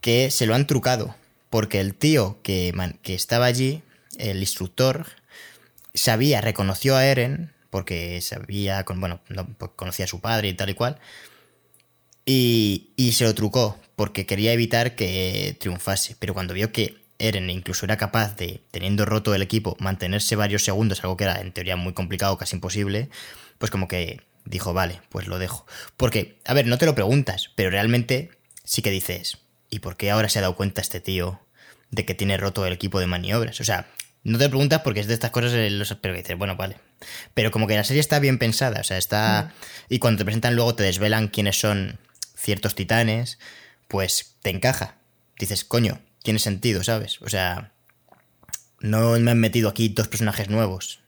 A: que se lo han trucado. Porque el tío que, estaba allí, el instructor, sabía, reconoció a Eren, porque sabía, bueno, no, conocía a su padre y tal y cual, y, y se lo trucó, porque quería evitar que triunfase. Pero cuando vio que Eren incluso era capaz de, teniendo roto el equipo, mantenerse varios segundos, algo que era en teoría muy complicado, casi imposible, pues como que dijo, vale, pues lo dejo. Porque, a ver, no te lo preguntas, pero realmente sí que dices, ¿y por qué ahora se ha dado cuenta este tío de que tiene roto el equipo de maniobras? O sea, no te lo preguntas porque es de estas cosas, eh, los- pero dices, bueno, vale. Pero como que la serie está bien pensada, o sea, está... Y cuando te presentan luego te desvelan quiénes son ciertos titanes, pues te encaja. Dices, coño, tiene sentido, ¿sabes? O sea, no me han metido aquí dos personajes nuevos.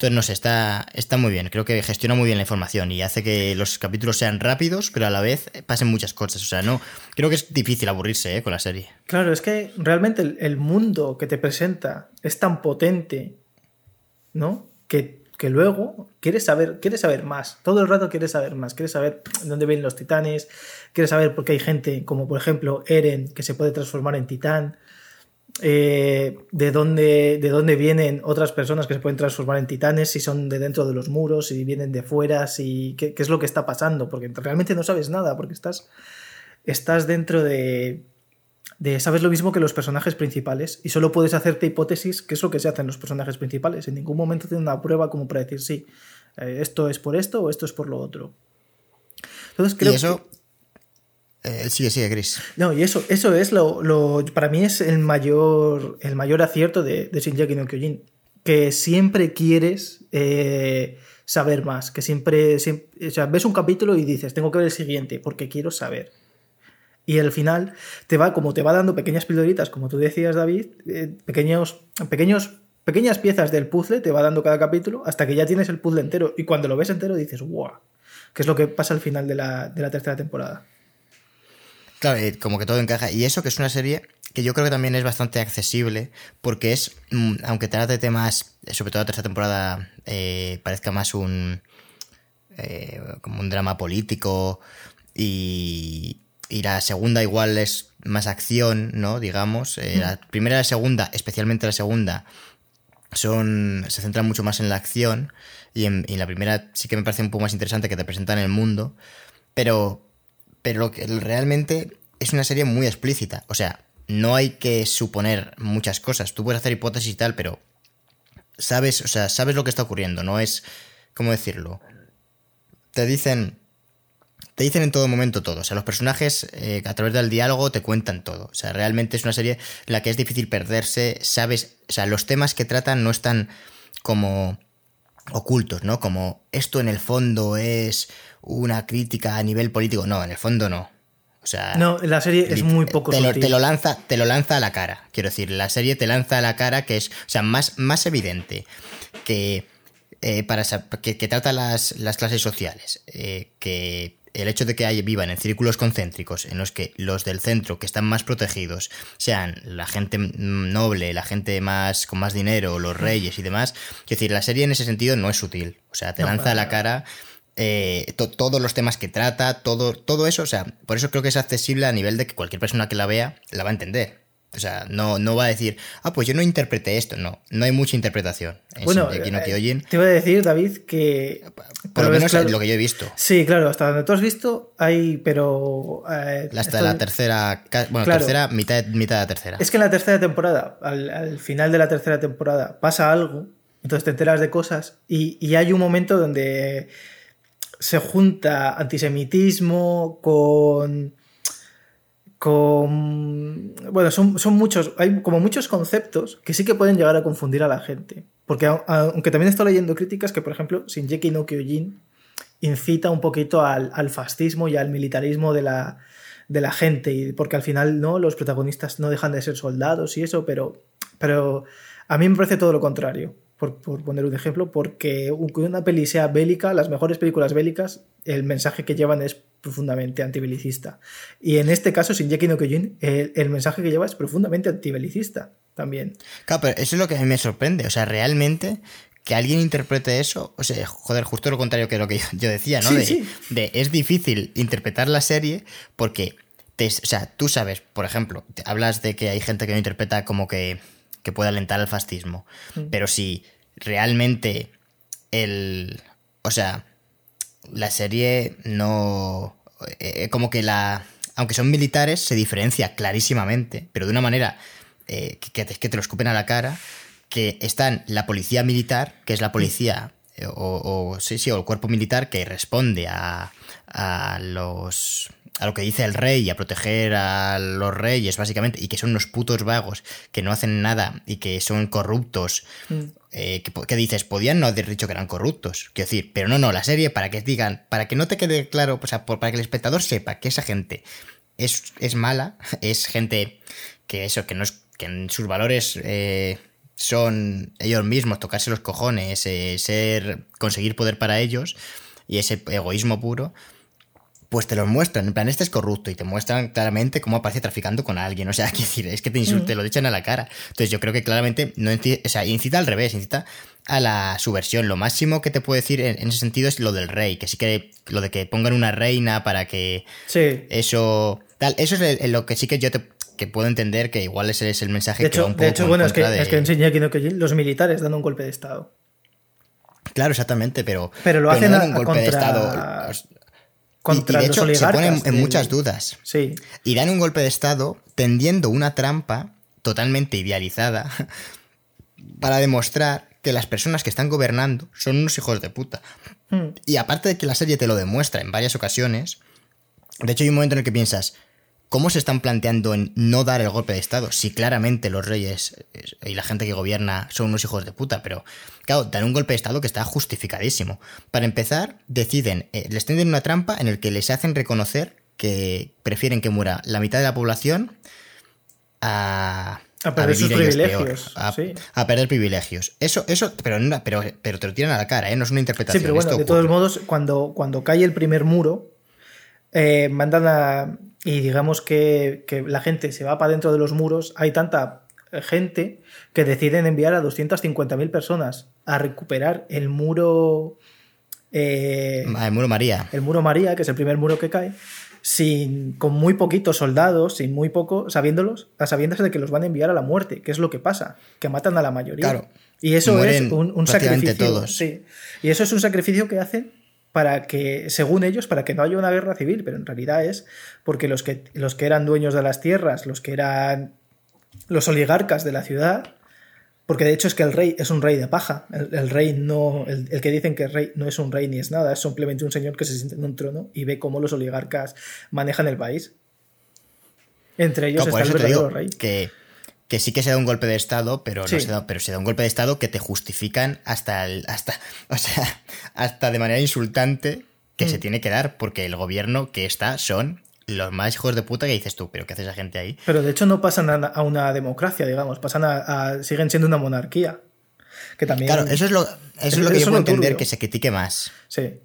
A: Entonces, no sé, está, está muy bien. Creo que gestiona muy bien la información y hace que los capítulos sean rápidos, pero a la vez pasen muchas cosas. O sea, no. Creo que es difícil aburrirse ¿eh? con la serie.
B: Claro, es que realmente el, el mundo que te presenta es tan potente, ¿no? Que, que luego quieres saber, quieres saber más. Todo el rato quieres saber más. Quieres saber dónde vienen los titanes. Quieres saber por qué hay gente, como por ejemplo Eren, que se puede transformar en titán. Eh, de, dónde, de dónde vienen otras personas que se pueden transformar en titanes, si son de dentro de los muros, si vienen de fuera, si qué, qué es lo que está pasando, porque realmente no sabes nada, porque estás, estás dentro de, de sabes lo mismo que los personajes principales y solo puedes hacerte hipótesis qué es lo que se hacen los personajes principales. En ningún momento tiene una prueba como para decir sí, eh, esto es por esto o esto es por lo otro. Entonces creo
A: y eso. Eh, sigue, sigue, Chris.
B: no, y eso, eso es lo, lo- Para mí es el mayor, el mayor acierto de, de Shinjaki no Kyojin. Que siempre quieres eh, saber más. Que siempre, siempre- O sea, ves un capítulo y dices, tengo que ver el siguiente, porque quiero saber. Y al final te va, como te va dando pequeñas pildoritas, como tú decías, David, eh, pequeños, pequeños, pequeñas piezas del puzzle te va dando cada capítulo hasta que ya tienes el puzzle entero. Y cuando lo ves entero dices, ¡guau! Que es lo que pasa al final de la, de la tercera temporada.
A: Claro, como que todo encaja. Y eso que es una serie que yo creo que también es bastante accesible, porque es, mm, aunque trate temas, eh, sobre todo la tercera temporada, eh, parezca más un. eh, como un drama político y. Y la segunda igual es más acción, ¿no? Digamos. Eh, La primera y la segunda, especialmente la segunda, son. se centran mucho más en la acción. Y en, y en la primera sí que me parece un poco más interesante que te presentan el mundo. Pero pero lo que realmente es una serie muy explícita. O sea, no hay que suponer muchas cosas. Tú puedes hacer hipótesis y tal, pero sabes, o sea, sabes lo que está ocurriendo. No es, ¿cómo decirlo? Te dicen, te dicen en todo momento todo. O sea, los personajes eh, a través del diálogo te cuentan todo. O sea, realmente es una serie en la que es difícil perderse. Sabes, o sea, los temas que tratan no están como ocultos, ¿no? Como esto en el fondo es una crítica a nivel político. No, en el fondo no. O sea,
B: no, la serie es muy poco
A: te lo, te lo, lanza, te lo lanza a la cara. Quiero decir, la serie te lanza a la cara que es, o sea, más, más evidente que eh, para que, que, trata las, las clases sociales, eh, que el hecho de que hay, vivan en círculos concéntricos en los que los del centro que están más protegidos sean la gente noble, la gente más con más dinero, los reyes y demás, es decir, la serie en ese sentido no es sutil, o sea, te lanza a la cara eh, todos los temas que trata, todo, todo eso, o sea, por eso creo que es accesible a nivel de que cualquier persona que la vea la va a entender. O sea, no, no va a decir, ah, pues yo no interpreté esto. No, no hay mucha interpretación.
B: bueno,
A: no
B: eh, te iba a decir, David, que.
A: Por lo menos lo que yo he visto.
B: Sí, claro, hasta donde tú has visto hay, pero.
A: Eh, hasta la tercera. Bueno, tercera, mitad, mitad de la tercera.
B: Es que en la tercera temporada, al, final de la tercera temporada, pasa algo, entonces te enteras de cosas, y, y hay un momento donde se junta antisemitismo con con... Bueno, son, son, muchos, hay como muchos conceptos que sí que pueden llegar a confundir a la gente. Porque aunque también estoy leyendo críticas que, por ejemplo, Shinjeki no Kyojin incita un poquito al, al fascismo y al militarismo de la, de la gente, y porque al final no los protagonistas no dejan de ser soldados y eso, pero, pero a mí me parece todo lo contrario por, poner un ejemplo, porque aunque una peli sea bélica, las mejores películas bélicas, el mensaje que llevan es profundamente antibelicista. Y en este caso, sin Jackie no Kyojin, el, mensaje que lleva es profundamente antibelicista también.
A: Claro, pero eso es lo que a mí me sorprende. O sea, realmente que alguien interprete eso, o sea, joder, justo lo contrario que lo que [laughs] yo, decía, ¿no? de, de, es difícil interpretar la serie porque, te, o sea, tú sabes, por ejemplo, hablas de que hay gente que no interpreta como que que puede alentar al fascismo. Mm. Pero si realmente el... O sea, la serie no... Eh, como que la... Aunque son militares, se diferencia clarísimamente, pero de una manera eh, que, te, que te lo escupen a la cara, que están la policía militar, que es la policía eh, o, sí, sí, o el cuerpo militar que responde a, a los a lo que dice el rey y a proteger a los reyes, básicamente, y que son unos putos vagos que no hacen nada y que son corruptos. Mm. Eh, que, dices, podían no haber dicho que eran corruptos. Quiero decir, pero no, no, la serie, para que digan, para que no te quede claro, o sea, para que el espectador sepa que esa gente es, es mala, [laughs] es gente que eso, que no es, que en sus valores eh, son ellos mismos, tocarse los cojones, eh, ser, conseguir poder para ellos, y ese egoísmo puro pues te lo muestran. En plan, este es corrupto y te muestran claramente cómo aparece traficando con alguien. O sea, [laughs] que decir, es que te, insulten, lo echan a la cara. Entonces, yo creo que claramente no o sea, incita al revés, incita a la subversión. Lo máximo que te puedo decir en, ese sentido es lo del rey, que sí que lo de que pongan una reina para que
B: sí.
A: eso. Tal, eso es lo que sí que yo te que puedo entender que igual ese es el mensaje
B: de hecho,
A: que un
B: poco De hecho, bueno, es que, es que enseñé aquí que los militares dando un golpe de Estado.
A: Claro, exactamente, pero.
B: Pero lo hacen un golpe de Estado
A: y, de hecho, se ponen en muchas dudas.
B: Sí.
A: Y dan un golpe de Estado tendiendo una trampa totalmente idealizada [laughs] para demostrar que las personas que están gobernando son unos hijos de puta. Hmm. Y aparte de que la serie te lo demuestra en varias ocasiones, de hecho hay un momento en el que piensas, ¿Cómo se están planteando en no dar el golpe de Estado? Si claramente los reyes eh, y la gente que gobierna son unos hijos de puta, pero claro, dan un golpe de Estado que está justificadísimo. Para empezar, deciden, eh, les tienden una trampa en el que les hacen reconocer que prefieren que muera la mitad de la población a,
B: a perder sus privilegios.
A: a, perder privilegios. Eso, eso, pero, pero, pero te lo tiran a la cara, ¿eh? no es una interpretación.
B: Sí, pero bueno, de todos modos, cuando, cuando cae el primer muro, eh, mandan a, y digamos que, la gente se va para dentro de los muros, hay tanta gente que deciden enviar a 250.000 personas a recuperar el muro...
A: Eh, el muro María.
B: El muro María, que es el primer muro que cae, sin, con muy poquitos soldados, sin muy poco, sabiéndolos, a sabiendas de que los van a enviar a la muerte, que es lo que pasa, que matan a la mayoría. y eso es un, sacrificio.
A: Todos.
B: Sí. Y eso es un sacrificio que hacen para que, según ellos, para que no haya una guerra civil, pero en realidad es porque los que, los que eran dueños de las tierras, los que eran los oligarcas de la ciudad, Porque de hecho es que el rey es un rey de paja. El, rey no. El, que dicen que el rey no es un rey ni es nada, es simplemente un señor que se siente en un trono y ve cómo los oligarcas manejan el país. Entre ellos está el verdadero rey.
A: Que, que sí que se da un golpe de estado, pero no se da, pero se da un golpe de estado que te justifican hasta el, hasta, [laughs] o sea, hasta de manera insultante que se mm. tiene que dar, porque el gobierno que está son los más hijos de puta que dices tú, pero ¿qué hace esa gente ahí?
B: Pero de hecho no pasan a, una democracia, digamos, pasan a, siguen siendo una monarquía. Que también.
A: Claro, eso es lo, eso es lo que yo puedo entender, que se critique más.
B: Sí.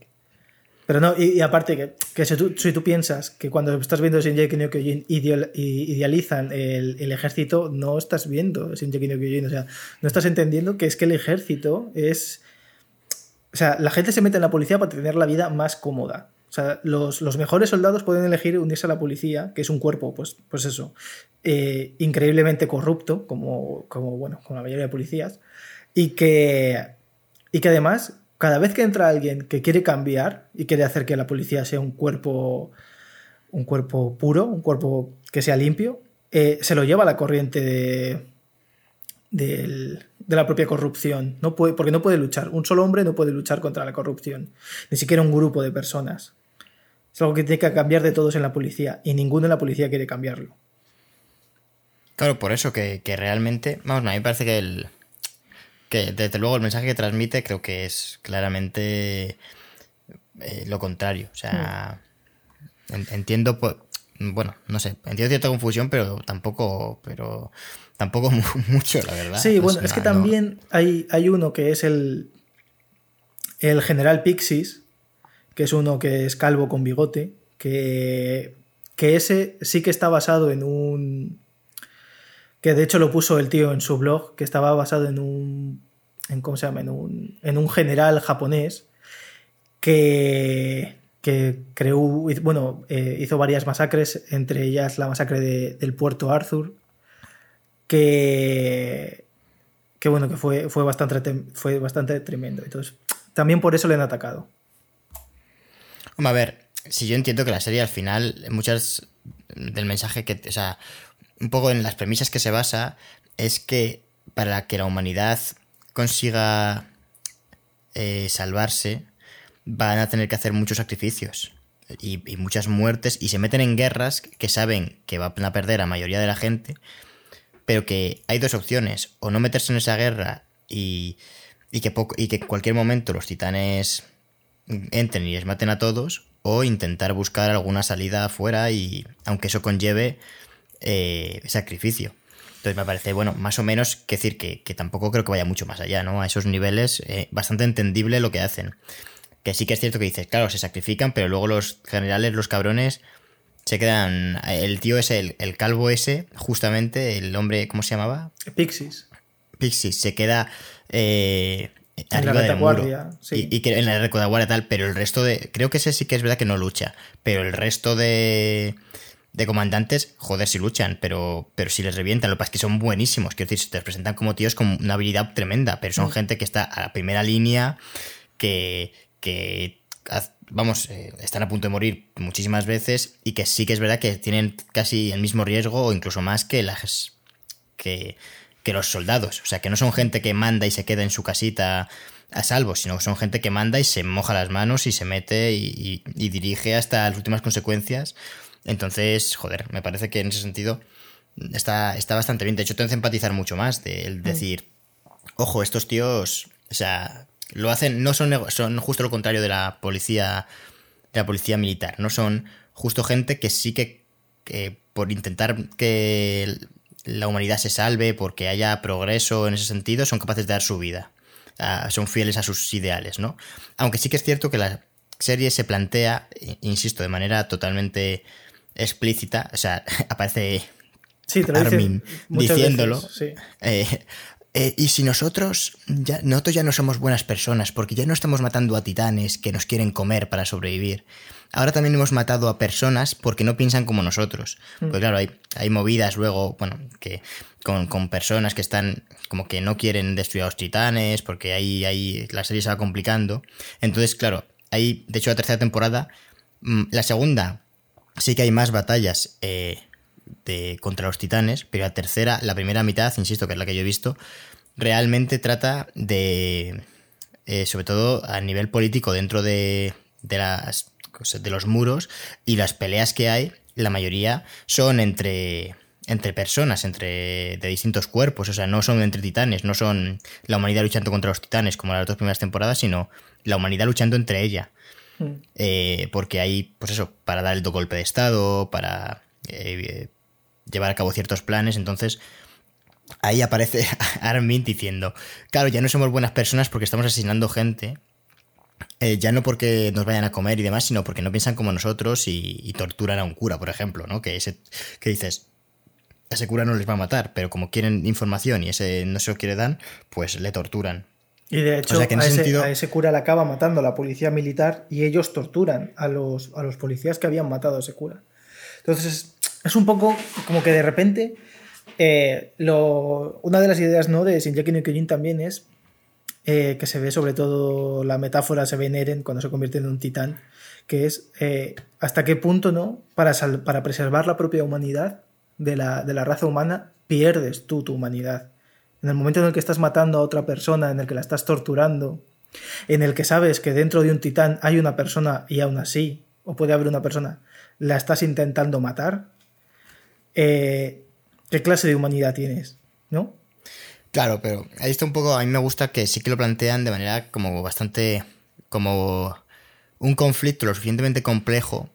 B: Pero no, y, aparte, que, si, tú, piensas que cuando estás viendo Shinji no Kyojin idealizan el, ejército, no estás viendo Shinji no Kyojin. O sea, no estás entendiendo que es que el ejército es. O sea, la gente se mete en la policía para tener la vida más cómoda. O sea, los, mejores soldados pueden elegir unirse a la policía, que es un cuerpo, pues, pues eso, eh, increíblemente corrupto, como, como, bueno, como la mayoría de policías, y que, y que además, cada vez que entra alguien que quiere cambiar y quiere hacer que la policía sea un cuerpo, un cuerpo puro, un cuerpo que sea limpio, eh, se lo lleva a la corriente de, de la propia corrupción. No puede, porque no puede luchar. Un solo hombre no puede luchar contra la corrupción. Ni siquiera un grupo de personas. Es algo que tiene que cambiar de todos en la policía y ninguno en la policía quiere cambiarlo.
A: Claro, por eso que, realmente, vamos, a mí me parece que el que desde luego el mensaje que transmite creo que es claramente eh, lo contrario. O sea, entiendo, pues, bueno, no sé, entiendo cierta confusión, pero tampoco, pero tampoco [laughs] mucho, la verdad.
B: Sí, bueno, es, que también hay, hay uno que es el, el general Pixis, que es uno que es calvo con bigote, que, que ese sí que está basado en un... que de hecho lo puso el tío en su blog, que estaba basado en un... En, ¿Cómo se llama? En un, en un general japonés que, que creó, bueno, eh, hizo varias masacres, entre ellas la masacre del puerto Arthur, que, que bueno, que fue, fue, bastante, fue bastante tremendo. Entonces, también por eso le han atacado.
A: A ver, si yo entiendo que la serie al final, muchas del mensaje que, o sea, un poco en las premisas que se basa, es que para que la humanidad consiga eh, salvarse, van a tener que hacer muchos sacrificios y, muchas muertes y se meten en guerras que saben que van a perder a mayoría de la gente, pero que hay dos opciones, o no meterse en esa guerra y, que en cualquier momento los titanes entren y les maten a todos, o intentar buscar alguna salida afuera y aunque eso conlleve eh, sacrificio. Entonces me parece, bueno, más o menos que decir que, tampoco creo que vaya mucho más allá, ¿no? A esos niveles, eh, bastante entendible lo que hacen. Que sí que es cierto que dices, claro, se sacrifican, pero luego los generales, los cabrones, se quedan. El tío ese, el, el calvo ese, justamente, el hombre, ¿cómo se llamaba?
B: Pixis.
A: Pixis, se queda eh,
B: en la retaguardia,
A: sí. y, que en la retaguardia tal, pero el resto de. Creo que ese sí que es verdad que no lucha. Pero el resto de. De comandantes, joder, si luchan, pero, pero si les revientan, lo que pasa es que son buenísimos. Quiero decir, se te presentan como tíos con una habilidad tremenda, pero son mm. gente que está a la primera línea, que, que vamos, eh, están a punto de morir muchísimas veces y que sí que es verdad que tienen casi el mismo riesgo o incluso más que las que, que los soldados. O sea, que no son gente que manda y se queda en su casita a salvo, sino que son gente que manda y se moja las manos y se mete y, dirige hasta las últimas consecuencias. Entonces, joder, me parece que en ese sentido está, está bastante bien. De hecho, te hace empatizar mucho más de el mm. decir, ojo, estos tíos, o sea, lo hacen, no son, son justo lo contrario de la policía, de la policía militar, no son justo gente que sí que, que por intentar que la humanidad se salve, porque haya progreso en ese sentido, son capaces de dar su vida. Son fieles a sus ideales, ¿no? Aunque sí que es cierto que la serie se plantea, insisto, de manera totalmente explícita, o sea, [laughs] aparece Armin diciéndolo. Eh, eh, y si nosotros ya, nosotros ya no somos buenas personas, porque ya no estamos matando a titanes que nos quieren comer para sobrevivir, Ahora también hemos matado a personas porque no piensan como nosotros. Mm. Pues claro, hay, hay movidas luego, bueno, que con, con, personas que están como que no quieren destruir a los titanes, porque ahí, ahí la serie se va complicando. Entonces, claro, hay, de hecho, la tercera temporada, mm, la segunda, sí que hay más batallas eh, de, contra los titanes, pero la tercera, la primera mitad, insisto, que es la que yo he visto, realmente trata de, eh, sobre todo a nivel político, dentro de, de, las, los muros y las peleas que hay, la mayoría son entre entre personas, entre de distintos cuerpos, o sea, no son entre titanes, no son la humanidad luchando contra los titanes como las dos primeras temporadas, sino la humanidad luchando entre ella. Eh, porque hay, pues eso, para dar el golpe de estado, para eh, llevar a cabo ciertos planes, entonces ahí aparece [laughs] Armin diciendo, claro, ya no somos buenas personas porque estamos asesinando gente, eh, ya no porque nos vayan a comer y demás, sino porque no piensan como nosotros y, torturan a un cura, por ejemplo, ¿no? Que, ese, que dices, ese cura no les va a matar, pero como quieren información y ese no se lo quiere dar, pues le torturan.
B: Y de hecho, a, ese, cura le acaba matando la policía militar y ellos torturan a los, a los policías que habían matado a ese cura. Entonces, es un poco como que de repente. Eh, lo, una de las ideas ¿no? de Shinjeki no Kyojin también es eh, que se ve sobre todo la metáfora se ve en Eren cuando se convierte en un titán, que es eh, hasta qué punto, ¿no? Para, para preservar la propia humanidad, de la, raza humana, pierdes tú tu humanidad. En el momento en el que estás matando a otra persona, en el que la estás torturando, en el que sabes que dentro de un titán hay una persona y aún así, o puede haber una persona, la estás intentando matar, eh, ¿qué clase de humanidad tienes? ¿No?
A: Claro, pero ahí está un poco, a mí me gusta que sí que lo plantean de manera como bastante, como un conflicto lo suficientemente complejo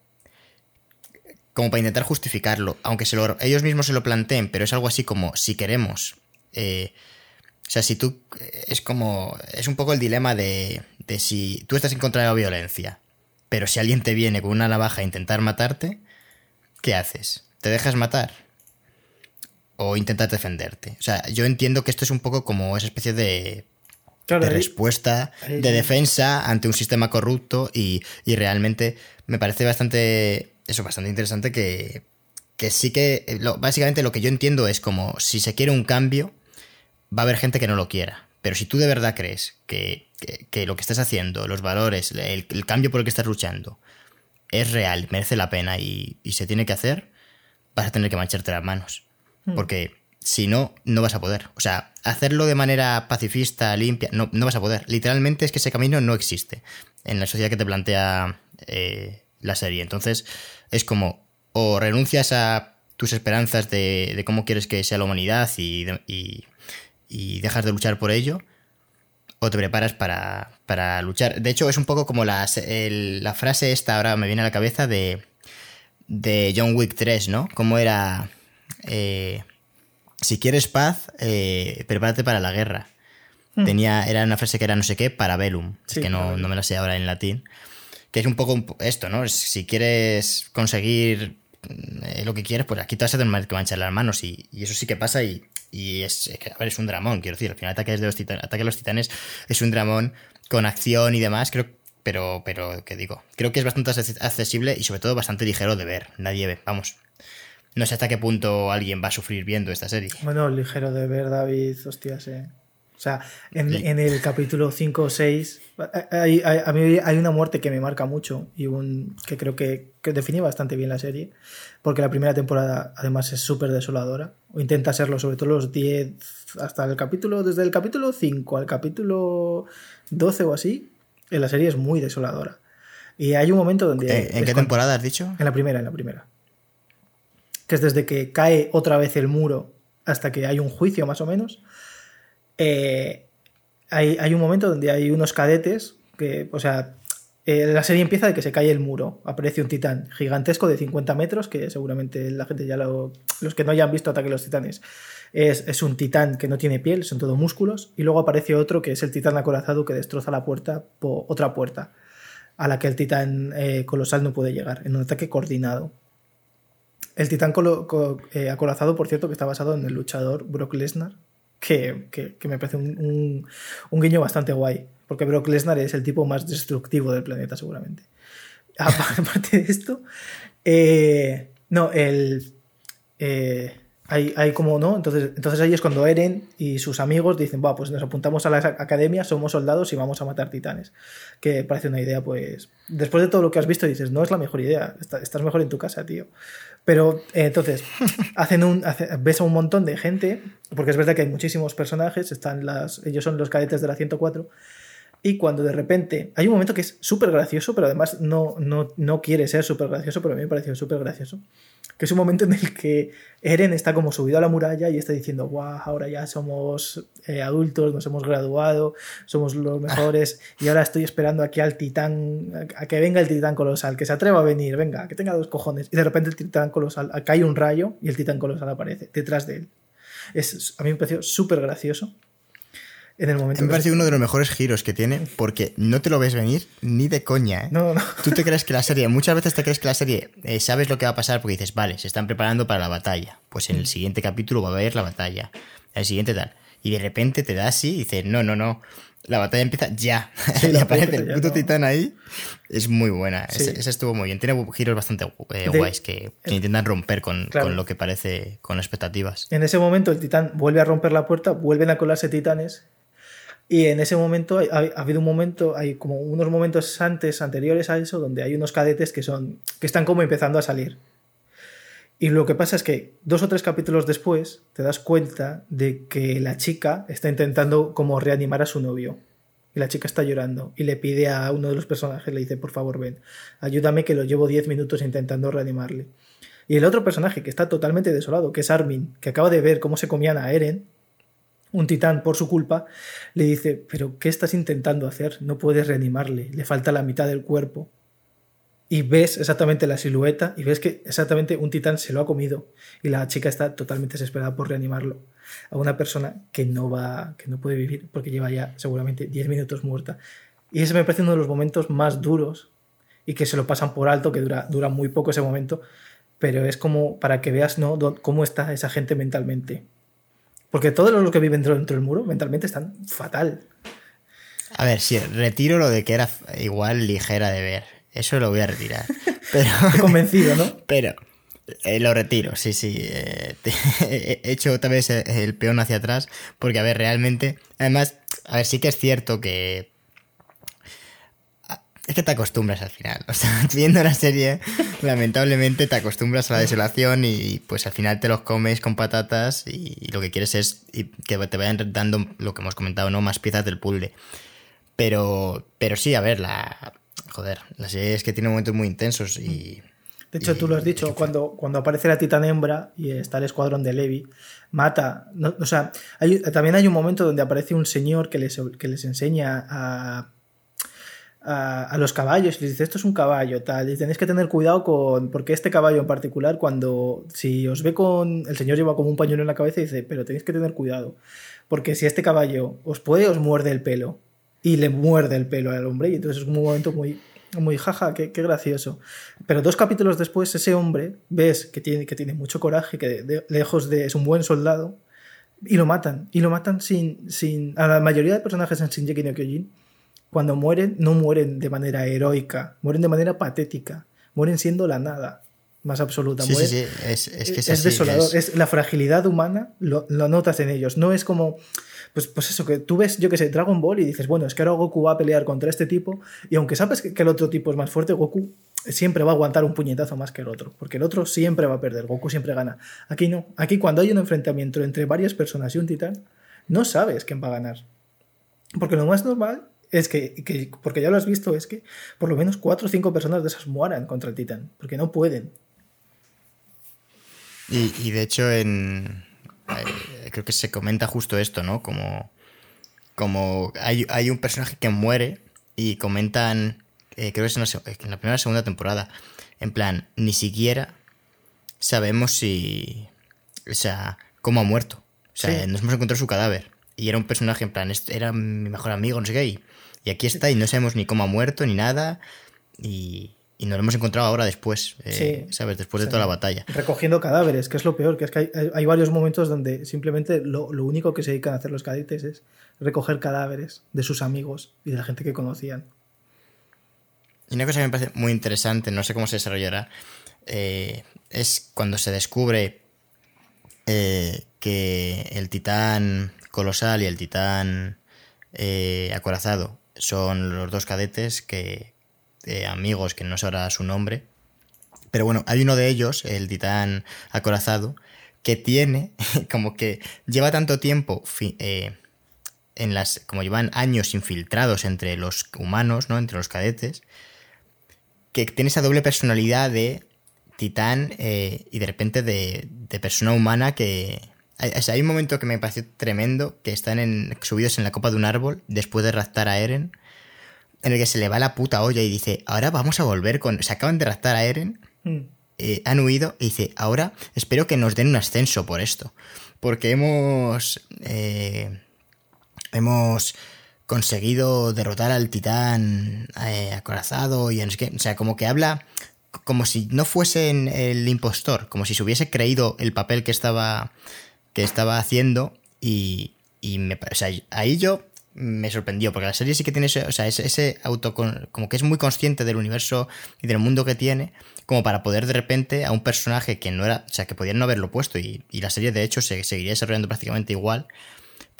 A: como para intentar justificarlo, aunque se lo, ellos mismos se lo planteen, pero es algo así como si queremos. Eh, o sea, si tú. Es como. Es un poco el dilema de, de si tú estás en contra de la violencia, pero si alguien te viene con una navaja a intentar matarte, ¿qué haces? ¿Te dejas matar? ¿O intentas defenderte? O sea, yo entiendo que esto es un poco como esa especie de de respuesta, de defensa ante un sistema corrupto y, y, realmente me parece bastante eso, bastante interesante que, que sí que, eh, básicamente lo que yo entiendo es como si se quiere un cambio, va a haber gente que no lo quiera. Pero si tú de verdad crees que, lo que estás haciendo, los valores, el, cambio por el que estás luchando, es real, merece la pena y, se tiene que hacer, vas a tener que mancharte las manos. Hmm. Porque si no, no vas a poder. O sea, hacerlo de manera pacifista, limpia, no, no vas a poder. Literalmente es que ese camino no existe en la sociedad que te plantea eh, la serie. Entonces, es como o renuncias a tus esperanzas de, cómo quieres que sea la humanidad y, y, dejas de luchar por ello, o te preparas para, luchar. De hecho, es un poco como la, la frase esta, ahora me viene a la cabeza, de, de John Wick 3, ¿no? Como era... Eh, si quieres paz, eh, prepárate para la guerra. Hmm. Tenía, era una frase que era no sé qué, para velum, que no, no, me la sé ahora en latín que es un poco esto, ¿no? Si quieres conseguir eh, lo que quieres, pues aquí te vas a tener que manchar las manos y, eso sí que pasa y, es, a ver, es un dramón, quiero decir, al final ataque, de los titanes, ataque a los titanes es un dramón con acción y demás, creo, pero, pero, ¿qué digo? Creo que es bastante accesible y sobre todo bastante ligero de ver, nadie ve, vamos. No sé hasta qué punto alguien va a sufrir viendo esta serie.
B: Bueno, ligero de ver, David, hostias, eh. O sea, en, el capítulo 5 o 6 hay, a mí hay una muerte que me marca mucho y un, que creo que, que define bastante bien la serie, porque la primera temporada además es súper desoladora, o intenta serlo, sobre todo los 10, hasta el capítulo, desde el capítulo 5 al capítulo 12 o así, en la serie es muy desoladora. Y hay un momento donde...
A: ¿En, qué temporada has dicho?
B: En la primera, en la primera. Que es desde que cae otra vez el muro hasta que hay un juicio más o menos eh, hay, un momento donde hay unos cadetes que, o sea, eh, la serie empieza de que se cae el muro, aparece un titán gigantesco de 50 metros, que seguramente la gente ya lo... Los que no hayan visto Ataque a los Titanes, es, un titán que no tiene piel, son todo músculos, y luego aparece otro que es el titán acorazado que destroza la puerta, otra puerta, a la que el titán eh, colosal no puede llegar, en un ataque coordinado. El titán acorazado, por cierto, que está basado en el luchador Brock Lesnar, que, me parece un, guiño bastante guay, porque Brock Lesnar es el tipo más destructivo del planeta seguramente. [laughs] Aparte de esto, eh, no, el... Eh, hay, hay como no, entonces, entonces ahí es cuando Eren y sus amigos dicen, va, pues nos apuntamos a la academia, somos soldados y vamos a matar titanes. Que parece una idea, pues, después de todo lo que has visto dices, no es la mejor idea, estás mejor en tu casa, tío. Pero eh, entonces, [laughs] hacen un, ves a un montón de gente, porque es verdad que hay muchísimos personajes, están las, ellos son los cadetes de la 104, y cuando de repente hay un momento que es súper gracioso, pero además no, no, no quiere ser súper gracioso, pero a mí me pareció súper gracioso, que es un momento en el que Eren está como subido a la muralla y está diciendo, guau, ahora ya somos eh, adultos, nos hemos graduado, somos los mejores y ahora estoy esperando aquí al titán, a que venga el titán colosal, que se atreva a venir, venga, que tenga dos cojones. Y de repente el titán colosal, cae un rayo y el titán colosal aparece detrás de él. Es, a mí me pareció súper gracioso en el momento.
A: Me parece uno de los mejores giros que tiene porque no te lo ves venir ni de coña. ¿eh?
B: No, no.
A: Tú te crees que la serie, muchas veces te crees que la serie eh, sabes lo que va a pasar porque dices, vale, se están preparando para la batalla. Pues en el siguiente capítulo va a haber la batalla. El siguiente tal. Y de repente te da así y dices, no, no, no. La batalla empieza ya. [laughs] y aparece el puto titán ahí. Es muy buena. Esa estuvo muy bien. Tiene giros bastante eh, guays que, intentan romper con, con, lo que parece con expectativas.
B: En ese momento el titán vuelve a romper la puerta, vuelven a colarse titanes y en ese momento ha, habido un momento, hay como unos momentos antes, anteriores a eso, donde hay unos cadetes que son. que están como empezando a salir. Y lo que pasa es que dos o tres capítulos después te das cuenta de que la chica está intentando como reanimar a su novio. Y la chica está llorando y le pide a uno de los personajes, le dice, por favor, ven, ayúdame que lo llevo diez minutos intentando reanimarle. Y el otro personaje que está totalmente desolado, que es Armin, que acaba de ver cómo se comían a Eren, un titán por su culpa, le dice, pero ¿qué estás intentando hacer? No puedes reanimarle, le falta la mitad del cuerpo. Y ves exactamente la silueta y ves que exactamente un titán se lo ha comido y la chica está totalmente desesperada por reanimarlo a una persona que no va, que no puede vivir porque lleva ya seguramente 10 minutos muerta. Y ese me parece uno de los momentos más duros y que se lo pasan por alto, que dura, muy poco ese momento, pero es como para que veas ¿no? cómo está esa gente mentalmente. Porque todos los que viven dentro del muro mentalmente están fatal.
A: A ver, si retiro lo de que era igual ligera de ver. Eso lo voy a retirar. [laughs] Pero,
B: convencido, ¿no? [laughs]
A: Pero eh, lo retiro, sí, sí. Eh, [laughs] he hecho otra vez el peón hacia atrás. Porque, a ver, realmente. Además, a ver, sí que es cierto que es que te acostumbras al final. O sea, [laughs] viendo la serie, lamentablemente te acostumbras a la desolación y pues al final te los comes con patatas y, lo que quieres es que te vayan dando lo que hemos comentado, ¿no? Más piezas del puzzle. Pero, pero sí, a ver, la. Joder, la serie es que tiene momentos muy intensos y.
B: De hecho, tú lo has dicho, cuando, cuando aparece la titán hembra y está el escuadrón de Levi, mata. o sea, también hay un momento donde aparece un señor que les, que les enseña a a, los caballos y les dice esto es un caballo tal y tenéis que tener cuidado con porque este caballo en particular cuando si os ve con el señor lleva como un pañuelo en la cabeza y dice pero tenéis que tener cuidado porque si este caballo os puede os muerde el pelo y le muerde el pelo al hombre y entonces es un momento muy muy jaja, qué, gracioso. Pero dos capítulos después, ese hombre, ves que tiene, que tiene mucho coraje, que lejos de. es un buen soldado, y lo matan. Y lo matan sin. sin a la mayoría de personajes en Shinji no Kyojin cuando mueren, no mueren de manera heroica, mueren de manera patética, mueren siendo la nada más absoluta.
A: Sí, sí, sí. Es, es, que
B: es, desolador. Es la fragilidad humana, lo, notas en ellos. No es como, pues, pues eso, que tú ves, yo que sé, Dragon Ball y dices, bueno, es que ahora Goku va a pelear contra este tipo, y aunque sabes que, el otro tipo es más fuerte, Goku siempre va a aguantar un puñetazo más que el otro, porque el otro siempre va a perder, Goku siempre gana. Aquí no, aquí cuando hay un enfrentamiento entre varias personas y un titán, no sabes quién va a ganar. Porque lo más normal es que, porque ya lo has visto, es que por lo menos cuatro o cinco personas de esas mueran contra el titán, porque no pueden.
A: Y, de hecho, en. Eh, creo que se comenta justo esto, ¿no? Como. Como hay, hay un personaje que muere y comentan. Eh, creo que es en la, en la primera o segunda temporada. En plan, ni siquiera sabemos si. O sea, cómo ha muerto. O sea, nos hemos encontrado su cadáver. Y era un personaje, en plan, era mi mejor amigo, no sé qué. Y y aquí está y no sabemos ni cómo ha muerto ni nada. Y, y nos lo hemos encontrado ahora después, eh, ¿sabes? Después de toda la batalla.
B: Recogiendo cadáveres, que es lo peor, que es que hay, varios momentos donde simplemente lo, único que se dedican a hacer los cadetes es recoger cadáveres de sus amigos y de la gente que conocían.
A: Y una cosa que me parece muy interesante, no sé cómo se desarrollará, eh, es cuando se descubre eh, que el titán colosal y el titán acorazado son los dos cadetes que eh, amigos que no sabrá su nombre. Pero bueno, hay uno de ellos, el titán acorazado, que tiene [laughs] como que lleva tanto tiempo eh, en las como llevan años infiltrados entre los humanos, ¿no? Entre los cadetes, que tiene esa doble personalidad de titán eh, y de repente de, de persona humana que o sea, hay un momento que me pareció tremendo que están en, subidos en la copa de un árbol después de raptar a Eren en el que se le va la puta olla y dice ahora vamos a volver con se acaban de raptar a Eren
B: Mm.
A: eh, han huido y dice, ahora espero que nos den un ascenso por esto. Porque hemos... eh, hemos conseguido derrotar al titán eh, acorazado y no sé qué. O sea, como que habla como si no fuese el impostor, como si se hubiese creído el papel que estaba, estaba haciendo y, y me, o sea, ahí yo me sorprendió, porque la serie sí que tiene ese, o sea, ese, ese auto, como que es muy consciente del universo y del mundo que tiene, como para poder de repente a un personaje que no era, o sea, que podían no haberlo puesto y, y la serie de hecho se seguiría desarrollando prácticamente igual,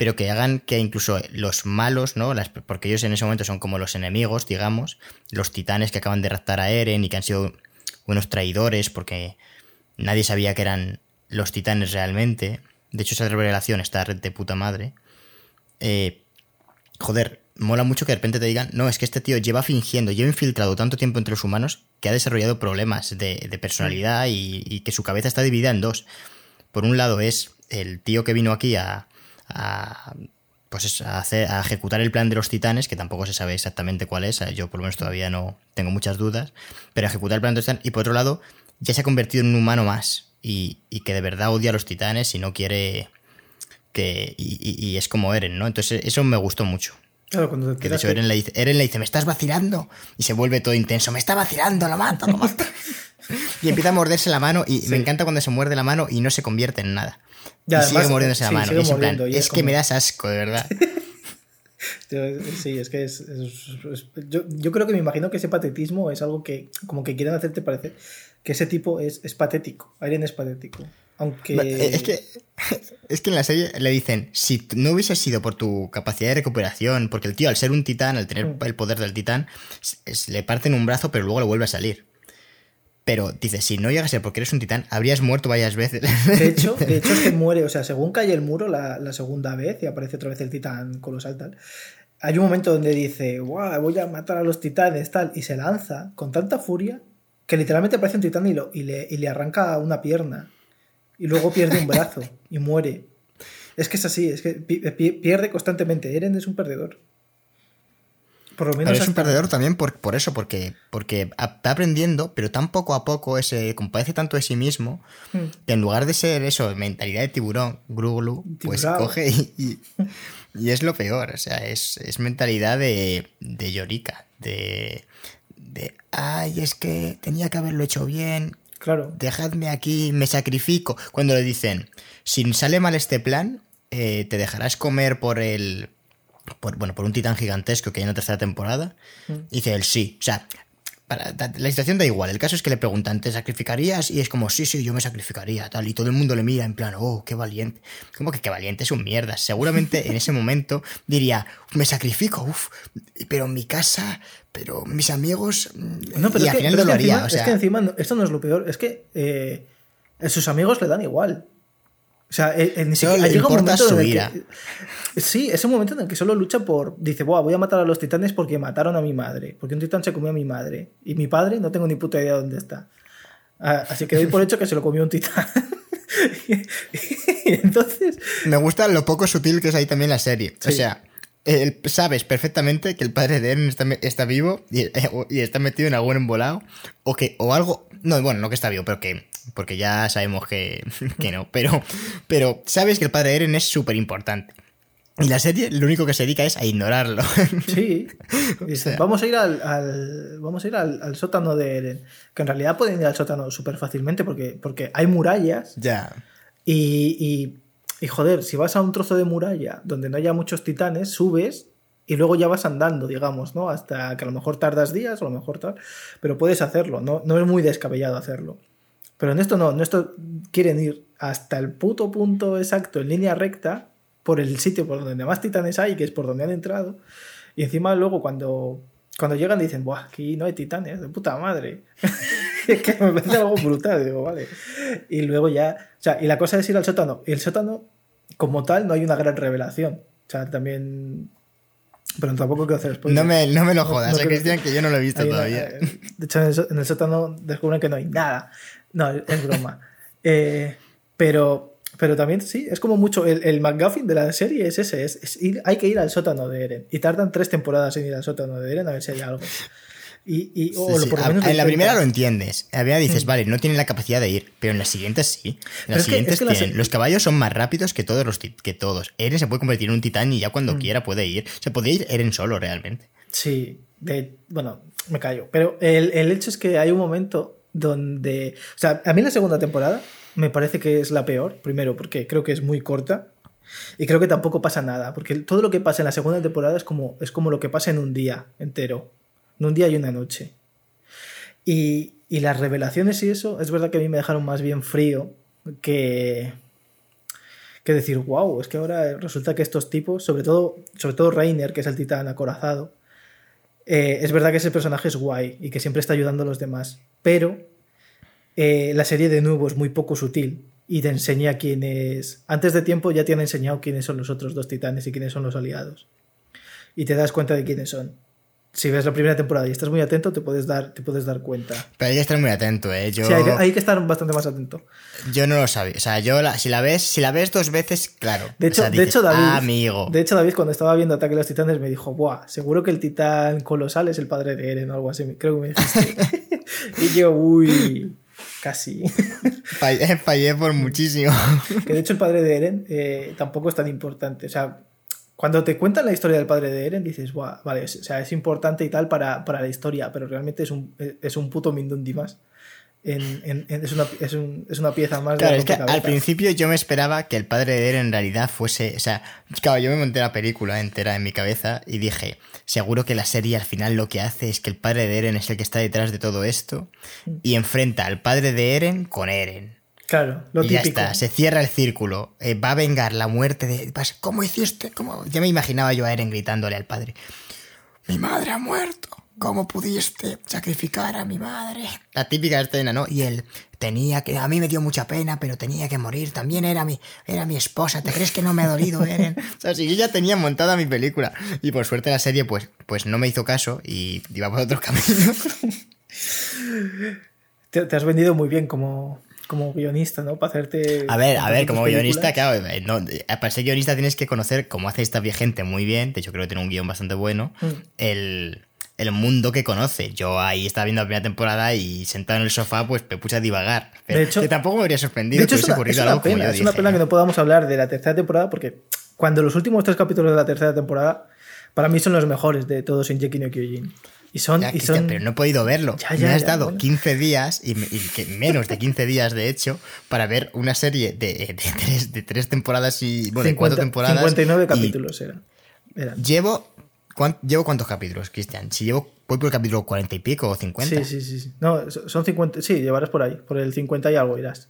A: pero que hagan que incluso los malos, ¿no? Porque ellos en ese momento son como los enemigos, digamos, los titanes que acaban de raptar a Eren y que han sido unos traidores porque nadie sabía que eran los titanes realmente. De hecho, esa revelación está de puta madre. Eh, joder, mola mucho que de repente te digan, no, es que este tío lleva fingiendo, lleva infiltrado tanto tiempo entre los humanos que ha desarrollado problemas de, personalidad y, que su cabeza está dividida en dos. Por un lado es el tío que vino aquí a, a pues a, hacer, a ejecutar el plan de los titanes, que tampoco se sabe exactamente cuál es, yo por lo menos todavía no tengo muchas dudas, pero ejecutar el plan de los titanes, y por otro lado, ya se ha convertido en un humano más, y, y que de verdad odia a los titanes y no quiere que... Y, y, es como Eren, ¿no? Entonces eso me gustó mucho.
B: Claro, cuando
A: que de hecho Eren le, dice, Eren le dice, me estás vacilando, y se vuelve todo intenso, me está vacilando, lo mato, lo mato. [laughs] y empieza a morderse la mano, y sí. me encanta cuando se muerde la mano y no se convierte en nada. Ya, y además, sigue mordiéndose sí, la mano. Y es, plan, y es, es como... que me das asco, de verdad. [laughs]
B: sí, es que es yo, yo, creo que me imagino que ese patetismo es algo que, como que quieren hacerte parecer que ese tipo es, es patético. Eren es patético. Aunque.
A: Es que, [laughs] es que en la serie le dicen: si no hubiese sido por tu capacidad de recuperación, porque el tío, al ser un titán, al tener mm. el poder del titán, es, le parten un brazo, pero luego le vuelve a salir. Pero dice, si no llegas a ser porque eres un titán, habrías muerto varias veces.
B: De [laughs] hecho, de hecho es que muere, o sea, según cae el muro la, la, segunda vez y aparece otra vez el titán colosal tal, hay un momento donde dice, wow, voy a matar a los titanes tal, y se lanza con tanta furia que literalmente aparece un titán y, lo, y, le, y le arranca una pierna. Y luego pierde un brazo y muere. Es que es así, es que pierde constantemente. Eren es un perdedor.
A: Por lo menos pero es un perdedor también por, por eso, porque, porque está aprendiendo, pero tan poco a poco ese compadece tanto de sí mismo
B: Hmm.
A: mm. que en lugar de ser eso, mentalidad de tiburón, gruglu, pues coge y, y, y, es lo peor. O sea, es, es mentalidad de, de llorica, de, de, ay, es que tenía que haberlo hecho bien.
B: Claro.
A: Dejadme aquí, me sacrifico. Cuando le dicen, si sale mal este plan, eh, te dejarás comer por el por, bueno, por un titán gigantesco que hay en la tercera temporada.
B: Mm.
A: Dice él sí. O sea, para, la situación da igual. El caso es que le preguntan, ¿te sacrificarías? Y es como, sí, sí, yo me sacrificaría, tal. Y todo el mundo le mira en plan, oh, qué valiente. Como que qué valiente es un mierda. Seguramente en ese momento diría, me sacrifico, uff, pero en mi casa, pero mis amigos.
B: No, pero
A: y
B: es
A: al
B: que,
A: final no lo haría.
B: encima,
A: o sea,
B: es que encima, no- esto no es lo peor, es que eh, sus amigos le dan igual. O sea, él ni
A: Solo
B: siquiera
A: le
B: llega un
A: importa
B: momento
A: su
B: en
A: ira.
B: que. Sí, es un momento en el que solo lucha por. Dice, Buah, voy a matar a los titanes porque mataron a mi madre. Porque un titán se comió a mi madre. Y mi padre no tengo ni puta idea dónde está. Ah, Así que doy por hecho que se lo comió un titán. [laughs] y entonces.
A: Me gusta lo poco sutil que es ahí también la serie. O sea, el- sabes perfectamente que el padre de Eren está, está vivo y, [laughs] y está metido en algún embolado. O que, o algo. No, bueno, no que está vivo, pero que. Porque ya sabemos que, [laughs] que no. Pero, pero sabes que el padre de Eren es súper importante. Y la serie lo único que se dedica es a ignorarlo. [laughs]
B: Sí. Dice,
A: sea.
B: vamos a ir al, al- vamos a ir al, al sótano de Eren. Que en realidad pueden ir al sótano súper fácilmente porque, porque hay murallas.
A: ya.
B: Y, y, y, joder, si vas a un trozo de muralla donde no haya muchos titanes, subes y luego ya vas andando, digamos, ¿no? Hasta que a lo mejor tardas días, o a lo mejor tal. Pero puedes hacerlo, no, no es muy descabellado hacerlo. Pero en esto no, en esto quieren ir hasta el puto punto exacto en línea recta por el sitio por donde más titanes hay, que es por donde han entrado. Y encima luego cuando, cuando llegan dicen, Buah, aquí no hay titanes, de puta madre. [laughs] es que me parece algo brutal, digo, vale. Y luego ya, o sea, y la cosa es ir al sótano. Y el sótano, como tal, no hay una gran revelación. O sea, también pero tampoco quiero hacer spoilers.
A: No me, no me lo jodas, no, Cristian, que yo no lo he visto todavía.
B: de hecho, en el, sótano descubren que no hay nada. No, es broma. [laughs] eh, pero, pero también sí, es como mucho. El, el McGuffin de la serie es ese: es, ir, hay que ir al sótano de Eren. Y tardan tres temporadas en ir al sótano de Eren a ver si hay algo. Y, y o
A: sí, sí. Por lo menos en la primera lo entiendes. En la primera dices, mm. vale, no tienen la capacidad de ir, pero en las siguientes sí. En las siguientes que, es que tienen. Las... Los caballos son más rápidos que todos los que todos. Eren se puede convertir en un titán y ya cuando mm. quiera puede ir. Se puede ir Eren solo realmente.
B: Sí, de, bueno, me callo. Pero el, el, hecho es que hay un momento donde. O sea, a mí la segunda temporada me parece que es la peor. Primero, porque creo que es muy corta. Y creo que tampoco pasa nada. Porque todo lo que pasa en la segunda temporada es como, es como lo que pasa en un día entero un día y una noche. Y, y, las revelaciones y eso, es verdad que a mí me dejaron más bien frío que, que decir, wow, es que ahora resulta que estos tipos, sobre todo, sobre todo Reiner, que es el titán acorazado, eh, es verdad que ese personaje es guay y que siempre está ayudando a los demás, pero eh, la serie de nuevo es muy poco sutil y te enseña quiénes, antes de tiempo ya te han enseñado quiénes son los otros dos titanes y quiénes son los aliados. Y te das cuenta de quiénes son si ves la primera temporada y estás muy atento, te puedes dar, te puedes dar cuenta.
A: Pero hay que estar muy atento, ¿eh? Yo...
B: Sí, hay que, hay que estar bastante más atento.
A: Yo no lo sabía. O sea, yo la, si la ves, si la ves dos veces, claro.
B: De hecho,
A: o sea,
B: de
A: dices,
B: hecho David.
A: "Ah, amigo.
B: De hecho, David, cuando estaba viendo Ataque a los Titanes, me dijo, Buah, seguro que el titán colosal es el padre de Eren o algo así. Creo que me dijiste. [laughs] y yo, uy. Casi. [laughs]
A: Fallé, fallé por muchísimo.
B: que de hecho el padre de Eren eh, tampoco es tan importante. O sea, cuando te cuentan la historia del padre de Eren, dices, Buah, vale, o sea, es importante y tal para, para la historia, pero realmente es un, es un puto Mindundi más. En, en, en, es, una, es, un, es, una, pieza más
A: claro,
B: de
A: es que al principio yo me esperaba que el padre de Eren en realidad fuese. O sea, claro, yo me monté la película entera en mi cabeza y dije, seguro que la serie al final lo que hace es que el padre de Eren es el que está detrás de todo esto y enfrenta al padre de Eren con Eren.
B: Claro, lo
A: y
B: típico.
A: ya está, se cierra el círculo. Eh, va a vengar la muerte de. ¿Cómo hiciste? ¿Cómo? Ya me imaginaba yo a Eren gritándole al padre: Mi madre ha muerto. ¿Cómo pudiste sacrificar a mi madre? La típica escena, ¿no? Y él tenía que. A mí me dio mucha pena, pero tenía que morir. También era mi, era mi esposa. ¿Te crees que no me ha dolido, Eren? [laughs] o sea, si yo ya tenía montada mi película. Y por suerte la serie, pues, pues no me hizo caso y iba por otro [laughs] camino.
B: te, te has vendido muy bien como, como guionista, ¿no? Para hacerte.
A: A ver, a ver, como guionista, claro, no, para ser guionista tienes que conocer, como hace esta gente muy bien, de hecho creo que tiene un guion bastante bueno,
B: Mm.
A: el, el mundo que conoce. Yo ahí estaba viendo la primera temporada y sentado en el sofá, pues me puse a divagar. Pero
B: De hecho-
A: que tampoco me habría sorprendido
B: De hecho,
A: que
B: es
A: hubiese
B: una,
A: ocurrido
B: es una
A: algo como
B: pena,
A: yo
B: es una
A: dije,
B: pena que
A: ¿no?
B: no podamos hablar de la tercera temporada porque cuando los últimos tres capítulos de la tercera temporada para mí son los mejores de todos en Jeki no Kyojin. Y son,
A: Ya,
B: y son
A: pero no he podido verlo.
B: Ya,
A: me
B: ya,
A: has
B: ya,
A: dado
B: bueno.
A: 15 días, y, me- y que menos de 15 días de hecho, para ver una serie de, de, tres, de tres temporadas y. Bueno, de cuatro
B: 50
A: temporadas.
B: 59
A: y
B: capítulos eran. eran.
A: Llevo. ¿cuán- ¿Llevo cuántos capítulos, Cristian? Si llevo. Voy por el capítulo 40 y pico o 50.
B: Sí, sí, sí, sí. No, son 50, sí, llevarás por ahí, por el 50 y algo irás.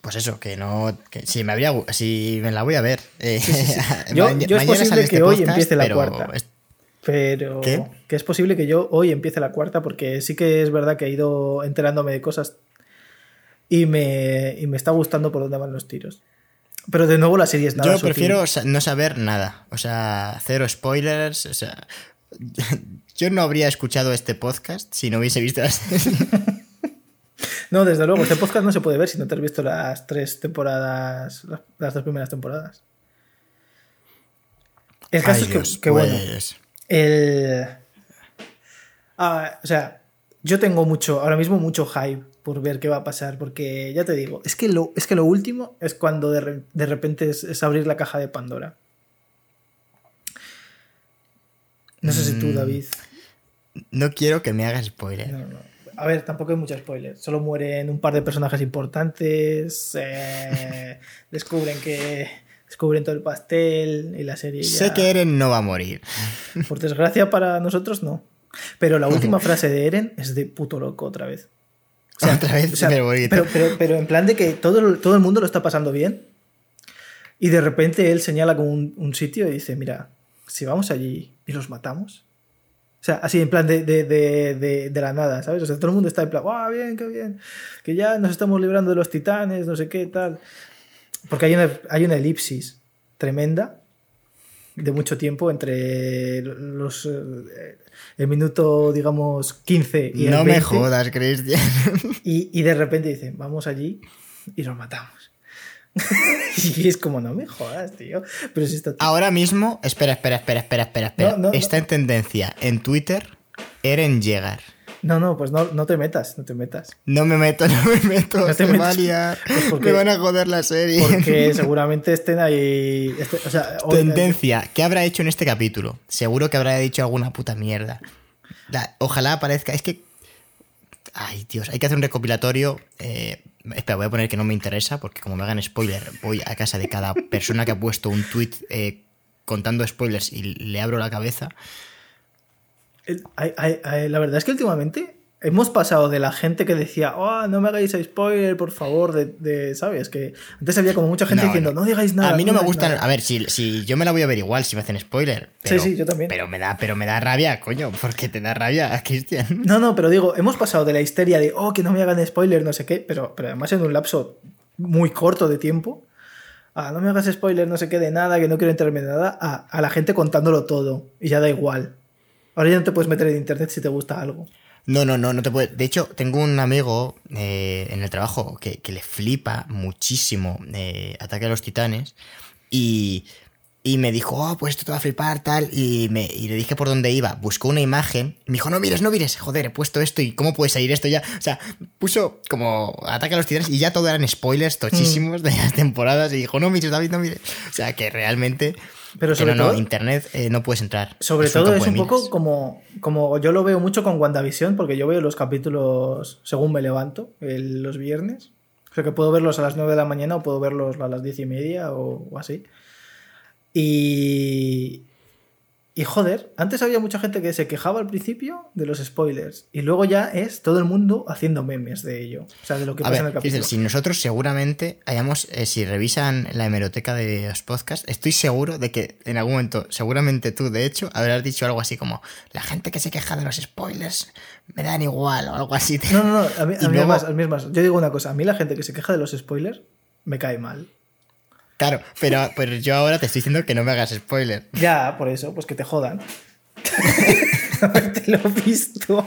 A: Pues eso, que no. Que si me habría. Si me la voy a ver. Eh, [laughs]
B: Yo,
A: ma-
B: yo es
A: mañana
B: posible
A: sale
B: que
A: este
B: hoy
A: podcast,
B: empiece la cuarta.
A: es-
B: Pero
A: ¿Qué?
B: que es posible que yo hoy empiece la cuarta porque sí que es verdad que he ido enterándome de cosas y me, y me está gustando por dónde van los tiros. Pero de nuevo la serie es nada
A: Yo prefiero no saber nada. O sea, cero spoilers. O sea. [laughs] Yo no habría escuchado este podcast si no hubiese visto la serie. [laughs]
B: No, desde luego, este podcast no se puede ver si no te has visto las tres temporadas, las, las dos primeras temporadas. El caso
A: Ay,
B: es que,
A: Dios,
B: que bueno,
A: pues,
B: el... Ah, o sea, yo tengo mucho, ahora mismo mucho hype por ver qué va a pasar, porque ya te digo, es que lo, es que lo último es cuando de, re- de repente es, es abrir la caja de Pandora. No sé si tú,
A: Mm,
B: David.
A: No quiero que me hagas spoiler.
B: No, no. A ver, tampoco hay mucho spoiler. Solo mueren un par de personajes importantes. eh, [laughs] descubren que. Descubren todo el pastel y la serie. ya-
A: Sé que Eren no va a morir. [laughs]
B: Por desgracia para nosotros, no. Pero la última [laughs] frase de Eren es de puto loco otra vez. O sea,
A: Otra vez,
B: o sea,
A: pero
B: pero, pero- pero en plan de que todo, todo el mundo lo está pasando bien. Y de repente él señala como un, un sitio y dice, mira, si vamos allí y los matamos. O sea, así en plan de, de, de, de- de la nada, ¿sabes? O sea, todo el mundo está en plan, ¡guau, bien, qué bien! Que ya nos estamos librando de los titanes, no sé qué, tal. Porque hay una, hay una elipsis tremenda de mucho tiempo entre los eh, el minuto, digamos, 15 y el
A: no me
B: 20.
A: jodas, Cristian.
B: Y, y de repente dicen, vamos allí y los matamos. [laughs] y es como, no me jodas, tío. Pero si está...
A: Ahora mismo, espera, espera, espera, espera, espera, espera.
B: No, no,
A: Está en tendencia en Twitter Eren Yeager.
B: No, no, pues no, no te metas, no te metas.
A: No me meto, [laughs] no me meto.
B: No te metas.
A: liar.
B: Pues porque-
A: Me van a joder la serie.
B: Porque [laughs] seguramente estén ahí... este- o sea, hoy-
A: Tendencia. ¿Qué habrá hecho en este capítulo? Seguro que habrá dicho alguna puta mierda. La- ojalá aparezca. Es que. Ay, Dios, hay que hacer un recopilatorio. eh, espera, voy a poner que no me interesa, porque como me hagan spoiler, voy a casa de cada persona que ha puesto un tweet eh, contando spoilers y le abro la cabeza.
B: La verdad es que últimamente hemos pasado de la gente que decía, oh, no me hagáis spoiler, por favor, de, de- ¿sabes? Que antes había como mucha gente
A: No,
B: diciendo, no, digáis nada.
A: a mí no, me gustan.
B: nada".
A: A ver, si, si yo me la voy a ver igual si me hacen spoiler. Pero,
B: sí, yo también.
A: Pero me da, pero me da rabia, coño, porque te da rabia, [laughs] Cristian.
B: No, no, pero digo, hemos pasado de la histeria de, oh, que no me hagan spoiler, no sé qué, pero, pero además en un lapso muy corto de tiempo, a no me hagas spoiler, no sé qué, de nada, que no quiero enterarme de nada, a, a la gente contándolo todo, y ya da igual. Ahora ya no te puedes meter en internet si te gusta algo.
A: No, no, no, no te puedes. De hecho, tengo un amigo eh, en el trabajo que, que le flipa muchísimo eh, Ataque a los Titanes y, y me dijo, oh, pues esto te va a flipar, tal. Y, me, y le dije por dónde iba. Buscó una imagen y me dijo, no mires, no mires, joder, he puesto esto y cómo puede salir esto ya. O sea, puso como Ataque a los Titanes y ya todo eran spoilers tochísimos de las temporadas y dijo, no mires, David, no mires. O sea, que realmente.
B: Pero sobre
A: no, no,
B: todo-
A: internet eh, no puedes entrar.
B: Sobre todo es un poco como, como yo lo veo mucho con WandaVision, porque yo veo los capítulos según me levanto el- los viernes. O sea que puedo verlos a las 9 de la mañana o puedo verlos a las 10 y media o, o así. Y, y joder, antes había mucha gente que se quejaba al principio de los spoilers y luego ya es todo el mundo haciendo memes de ello. O sea, de lo que
A: A
B: pasa en el capítulo.
A: Si nosotros seguramente hayamos, eh, si revisan la hemeroteca de los podcasts, estoy seguro de que en algún momento, seguramente tú, de hecho, habrás dicho algo así como, la gente que se queja de los spoilers me dan igual o algo así.
B: No, no, no, a mí, [laughs] a mí
A: luego-
B: además- a mí es más, yo digo una cosa, a mí la gente que se queja de los spoilers me cae mal.
A: Claro, pero, pero yo ahora te estoy diciendo que no me hagas spoiler.
B: Ya, por eso, pues que te jodan. [laughs] te lo he visto.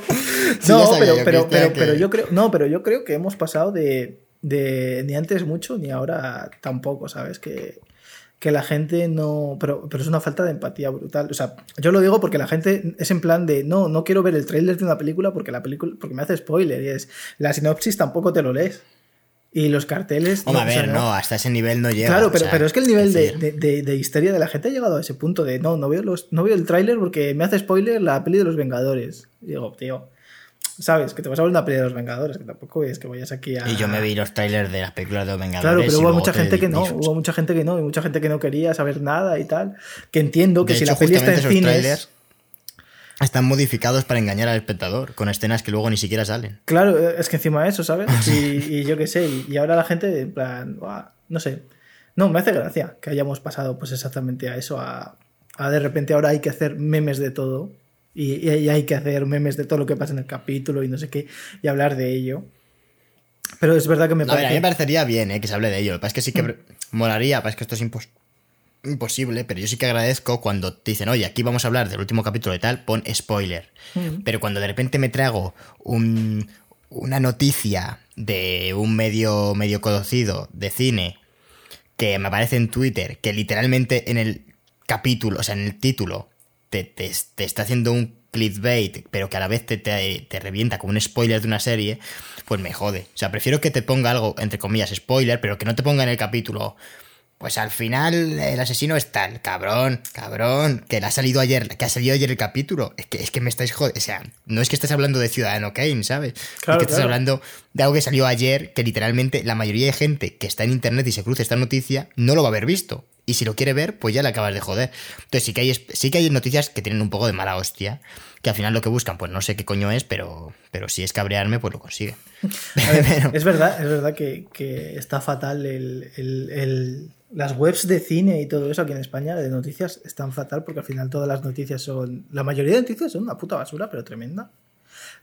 A: Sí,
B: no, pero,
A: yo,
B: pero,
A: Cristian,
B: pero,
A: que-
B: pero yo creo, no, pero yo creo que hemos pasado de, de ni antes mucho ni ahora tampoco, ¿sabes? Que, que la gente no. Pero, pero es una falta de empatía brutal. O sea, yo lo digo porque la gente es en plan de no, no quiero ver el tráiler de una película porque la película, porque me hace spoiler. Y es la sinopsis tampoco te lo lees. Y los carteles.
A: Hombre, a
B: o sea,
A: ver, no, hasta ese nivel no llega.
B: Claro,
A: o
B: pero,
A: sea,
B: pero es que el nivel de, de, de- de histeria de la gente ha llegado a ese punto de no, no veo, los, no veo el tráiler porque me hace spoiler la peli de los Vengadores. Y digo, tío, ¿sabes? Que te vas a ver una peli de los Vengadores, que tampoco es que vayas aquí a...
A: Y yo me vi los trailers de las películas de los Vengadores.
B: Claro, pero hubo mucha
A: te
B: gente que no, hubo mucha gente que no, y mucha gente que no quería saber nada y tal. Que entiendo que si
A: hecho,
B: la peli está en cines...
A: trailers están modificados para engañar al espectador, con escenas que luego ni siquiera salen.
B: Claro, es que encima de eso, ¿sabes? [laughs] Y, y yo qué sé, y, y ahora la gente, en plan, no sé. No, me hace gracia que hayamos pasado pues exactamente a eso, a, a de repente ahora hay que hacer memes de todo. Y, y- hay que hacer memes de todo lo que pasa en el capítulo y no sé qué, y hablar de ello. Pero es verdad que me
A: A ver, a mí
B: parece...
A: me parecería bien eh, que se hable de ello. Es que sí que molaría, pasa es que esto es impos- imposible, pero yo sí que agradezco cuando te dicen, oye, aquí vamos a hablar del último capítulo de tal, pon spoiler.
B: Mm.
A: Pero cuando de repente me trago un- una noticia de un medio, medio conocido de cine que me aparece en Twitter, que literalmente en el capítulo, o sea, en el título, te, te- te está haciendo un clickbait, pero que a la vez te, te, te revienta como un spoiler de una serie, pues me jode. O sea, prefiero que te ponga algo, entre comillas, spoiler, pero que no te ponga en el capítulo. Pues al final el asesino es tal, cabrón, cabrón, que le ha salido ayer, que ha salido ayer el capítulo. Es que, es que me estáis jodiendo. O sea, no es que estés hablando de Ciudadano Kane, ¿sabes?
B: Claro,
A: es que estás
B: claro.
A: hablando de algo que salió ayer, que literalmente la mayoría de gente que está en internet y se cruce esta noticia no lo va a haber visto. Y si lo quiere ver, pues ya le acabas de joder. Entonces sí que hay, sí que hay noticias que tienen un poco de mala hostia, que al final lo que buscan, pues no sé qué coño es, pero, pero si es cabrearme, pues lo consiguen. [laughs]
B: Es verdad, es verdad que, está fatal el, las webs de cine y todo eso aquí en España de noticias están fatal porque al final todas las noticias son. La mayoría de noticias son una puta basura, pero tremenda.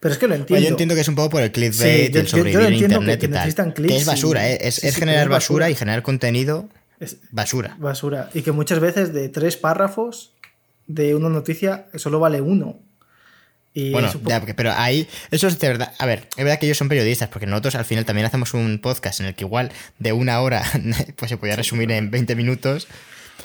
B: Pero es que lo entiendo.
A: yo entiendo que es un poco por el clickbait, el sobrevivir en internet y tal. Que es basura, ¿eh? es, generar basura, y generar contenido basura.
B: Basura. Y que muchas veces de tres párrafos de una noticia solo vale uno.
A: Y bueno, pero ahí, eso es de verdad. A ver, es verdad que ellos son periodistas, porque nosotros al final también hacemos un podcast en el que igual de una hora [laughs] pues se podía resumir en 20 minutos.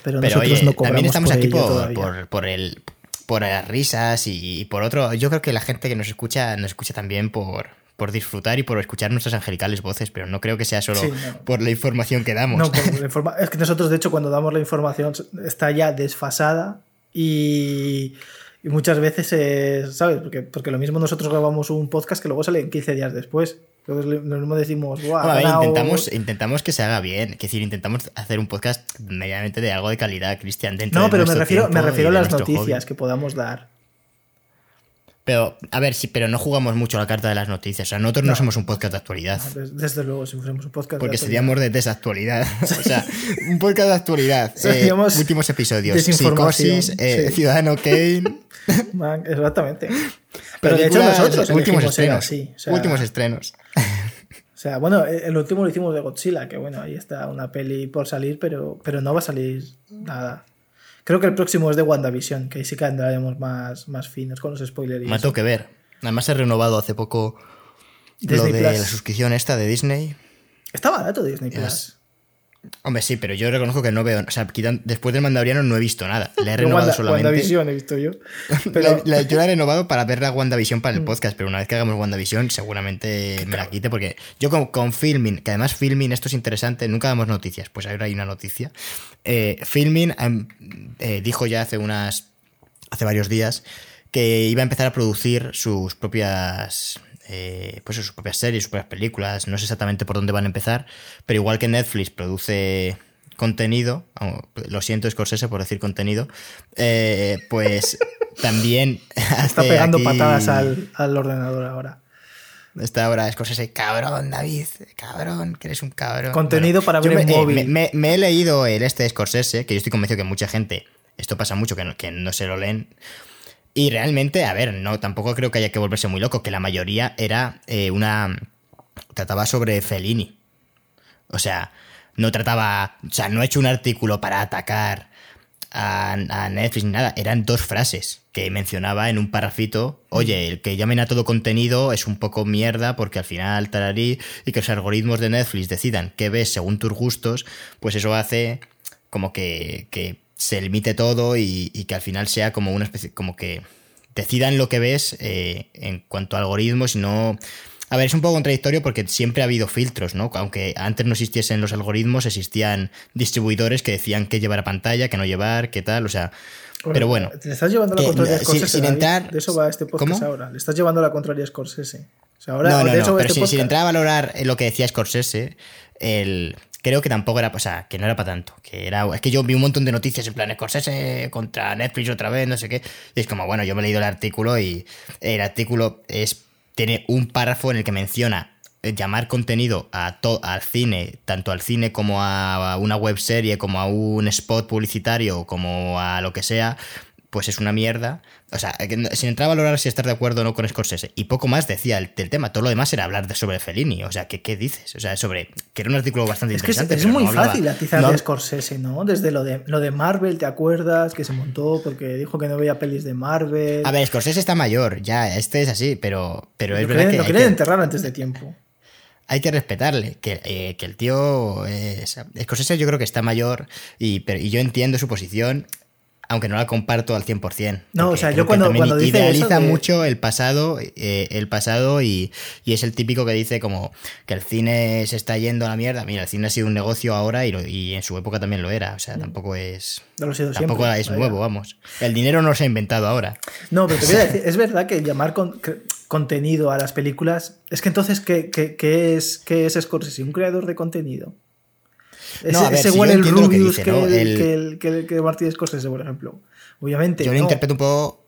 A: Pero, nosotros no también estamos aquí por, por, el, por las risas y, por otro. Yo creo que la gente que nos escucha nos escucha también por, por disfrutar y por escuchar nuestras angelicales voces, pero no creo que sea solo por la información que damos.
B: No, [laughs] es que nosotros, de hecho, cuando damos la información está ya desfasada y, muchas veces, ¿sabes? Porque, porque lo mismo nosotros grabamos un podcast que luego sale 15 días después. Entonces lo mismo decimos,
A: intentamos, intentamos que se haga bien, es decir, intentamos hacer un podcast medianamente de algo de calidad, Cristian, dentro
B: No, pero me refiero, me refiero a las noticias que podamos dar.
A: Pero, a ver, sí, pero no jugamos mucho la carta de las noticias. O sea, nosotros no, somos un podcast de actualidad.
B: desde luego, si fuéramos un podcast
A: Porque seríamos de desactualidad. [laughs] o sea, un podcast de actualidad. Eh, últimos episodios. Psicosis, eh, Ciudadano Kane. [laughs]
B: exactamente. [laughs] Pero de hecho nosotros
A: últimos estrenos. últimos estrenos.
B: O sea, bueno, el último lo hicimos de Godzilla, que bueno, ahí está una peli por salir, pero, pero no va a salir nada. Creo que el próximo es de WandaVision, que ahí sí que andaremos más, más finos con los spoilers.
A: Me tengo que ver. Además he renovado hace poco lo de la suscripción esta de Disney.
B: Está barato Disney Plus.
A: Hombre, sí, pero yo reconozco que no veo. O sea, después del Mandaloriano no he visto nada. Le he [laughs] renovado solamente. WandaVision he visto yo. [laughs] Pero... La, yo la he renovado para ver la WandaVision para el mm. podcast, pero una vez que hagamos WandaVision, seguramente me la quite, porque yo con, con Filming, que además Filming, esto es interesante, nunca damos noticias, pues ahora hay una noticia. Eh, filming em, eh, dijo ya hace unas. hace varios días que iba a empezar a producir sus propias eh, pues sus propias series, sus propias películas, no sé exactamente por dónde van a empezar, pero igual que Netflix produce contenido, lo siento Scorsese por decir contenido, eh, pues [laughs] también...
B: Está pegando patadas al, ordenador ahora.
A: Está ahora Scorsese, cabrón, David, cabrón, que eres un cabrón.
B: Contenido para ver en
A: eh,
B: móvil.
A: Me, he leído el este de Scorsese, que yo estoy convencido que mucha gente, esto pasa mucho, que que no se lo leen, y realmente, a ver, no, tampoco creo que haya que volverse muy loco, que la mayoría era eh, una. trataba sobre Fellini. O sea, no trataba. O sea, no he hecho un artículo para atacar a, Netflix ni nada. Eran dos frases que mencionaba en un parrafito. Oye, el que llamen a todo contenido es un poco mierda porque al final tararí y que los algoritmos de Netflix decidan qué ves según tus gustos, pues eso hace como que se limite todo y, que al final sea como una especie, como que decidan lo que ves eh, en cuanto a algoritmos y no... A ver, es un poco contradictorio porque siempre ha habido filtros, ¿no? Aunque antes no existiesen los algoritmos, existían distribuidores que decían qué llevar a pantalla, qué no llevar, qué tal, o sea... pero bueno.
B: Te estás llevando la contraria a Scorsese. Sin, entrar, de eso va este podcast ahora. Le estás llevando la contraria a Scorsese. O sea, ahora,
A: no, no, no, pero sin, sin, entrar a valorar lo que decía Scorsese, el, creo que tampoco era, o sea, que no era para tanto. Que era, es que yo vi un montón de noticias en plan Scorsese contra Netflix otra vez, no sé qué. Y es como, bueno, yo me he leído el artículo y el artículo es, tiene un párrafo en el que menciona llamar contenido a al cine, tanto al cine como a una web serie, como a un spot publicitario, como a lo que sea, pues es una mierda. O sea, sin entrar a valorar si estar de acuerdo o no con Scorsese. Y poco más decía el, tema. Todo lo demás era hablar de sobre Fellini. O sea, ¿qué, ¿qué, dices? O sea, sobre. Que era un artículo bastante interesante.
B: Es, muy fácil atizar de Scorsese, ¿no? Desde lo de, lo de Marvel, ¿te acuerdas? Que se montó porque dijo que no veía pelis de Marvel.
A: A ver, Scorsese está mayor, ya, este es así, pero, pero es verdad
B: que. Lo quieren enterrar antes de tiempo
A: hay que respetarle, que, eh, el tío es, Scorsese yo creo que está mayor y, pero, y yo entiendo su posición aunque no la comparto al 100%.
B: No, o sea, yo cuando, cuando dice
A: idealiza mucho el pasado, eh, el pasado y, es el típico que dice como que el cine se está yendo a la mierda. Mira, el cine ha sido un negocio ahora y, en su época también lo era. O sea, tampoco es.
B: No lo
A: tampoco es nuevo, vamos. El dinero no se ha inventado ahora.
B: No, pero te voy a [laughs] decir, es verdad que llamar contenido a las películas. Es que entonces, ¿qué, qué, qué es, ¿qué es Scorsese? ¿Un creador de contenido? Ese, ese igual el Rubius que, ¿no? el, que, el, que, Martín Scorsese, por ejemplo. Obviamente.
A: Yo lo interpreto un poco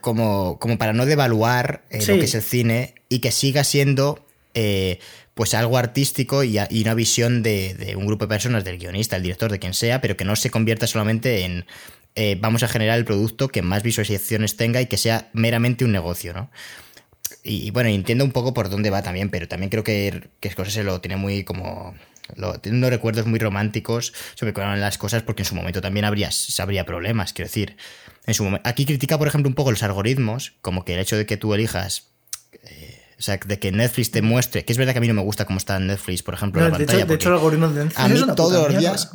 A: como, como para no devaluar eh, lo que es el cine y que siga siendo eh, pues algo artístico y, una visión de, un grupo de personas, del guionista, el director, de quien sea, pero que no se convierta solamente en eh, vamos a generar el producto que más visualizaciones tenga y que sea meramente un negocio, ¿no? Y, bueno, entiendo un poco por dónde va también, pero también creo que, que Scorsese lo tiene muy como lo, tiene unos recuerdos muy románticos sobre cómo eran las cosas, porque en su momento también habría, habría problemas, quiero decir. En su aquí critica, por ejemplo, un poco los algoritmos, como que el hecho de que tú elijas. Eh, o sea, de que Netflix te muestre, que es verdad que a mí no me gusta cómo está Netflix, por ejemplo, en la
B: de
A: pantalla.
B: Hecho, de hecho, el algoritmo de Netflix
A: a mí todos los días.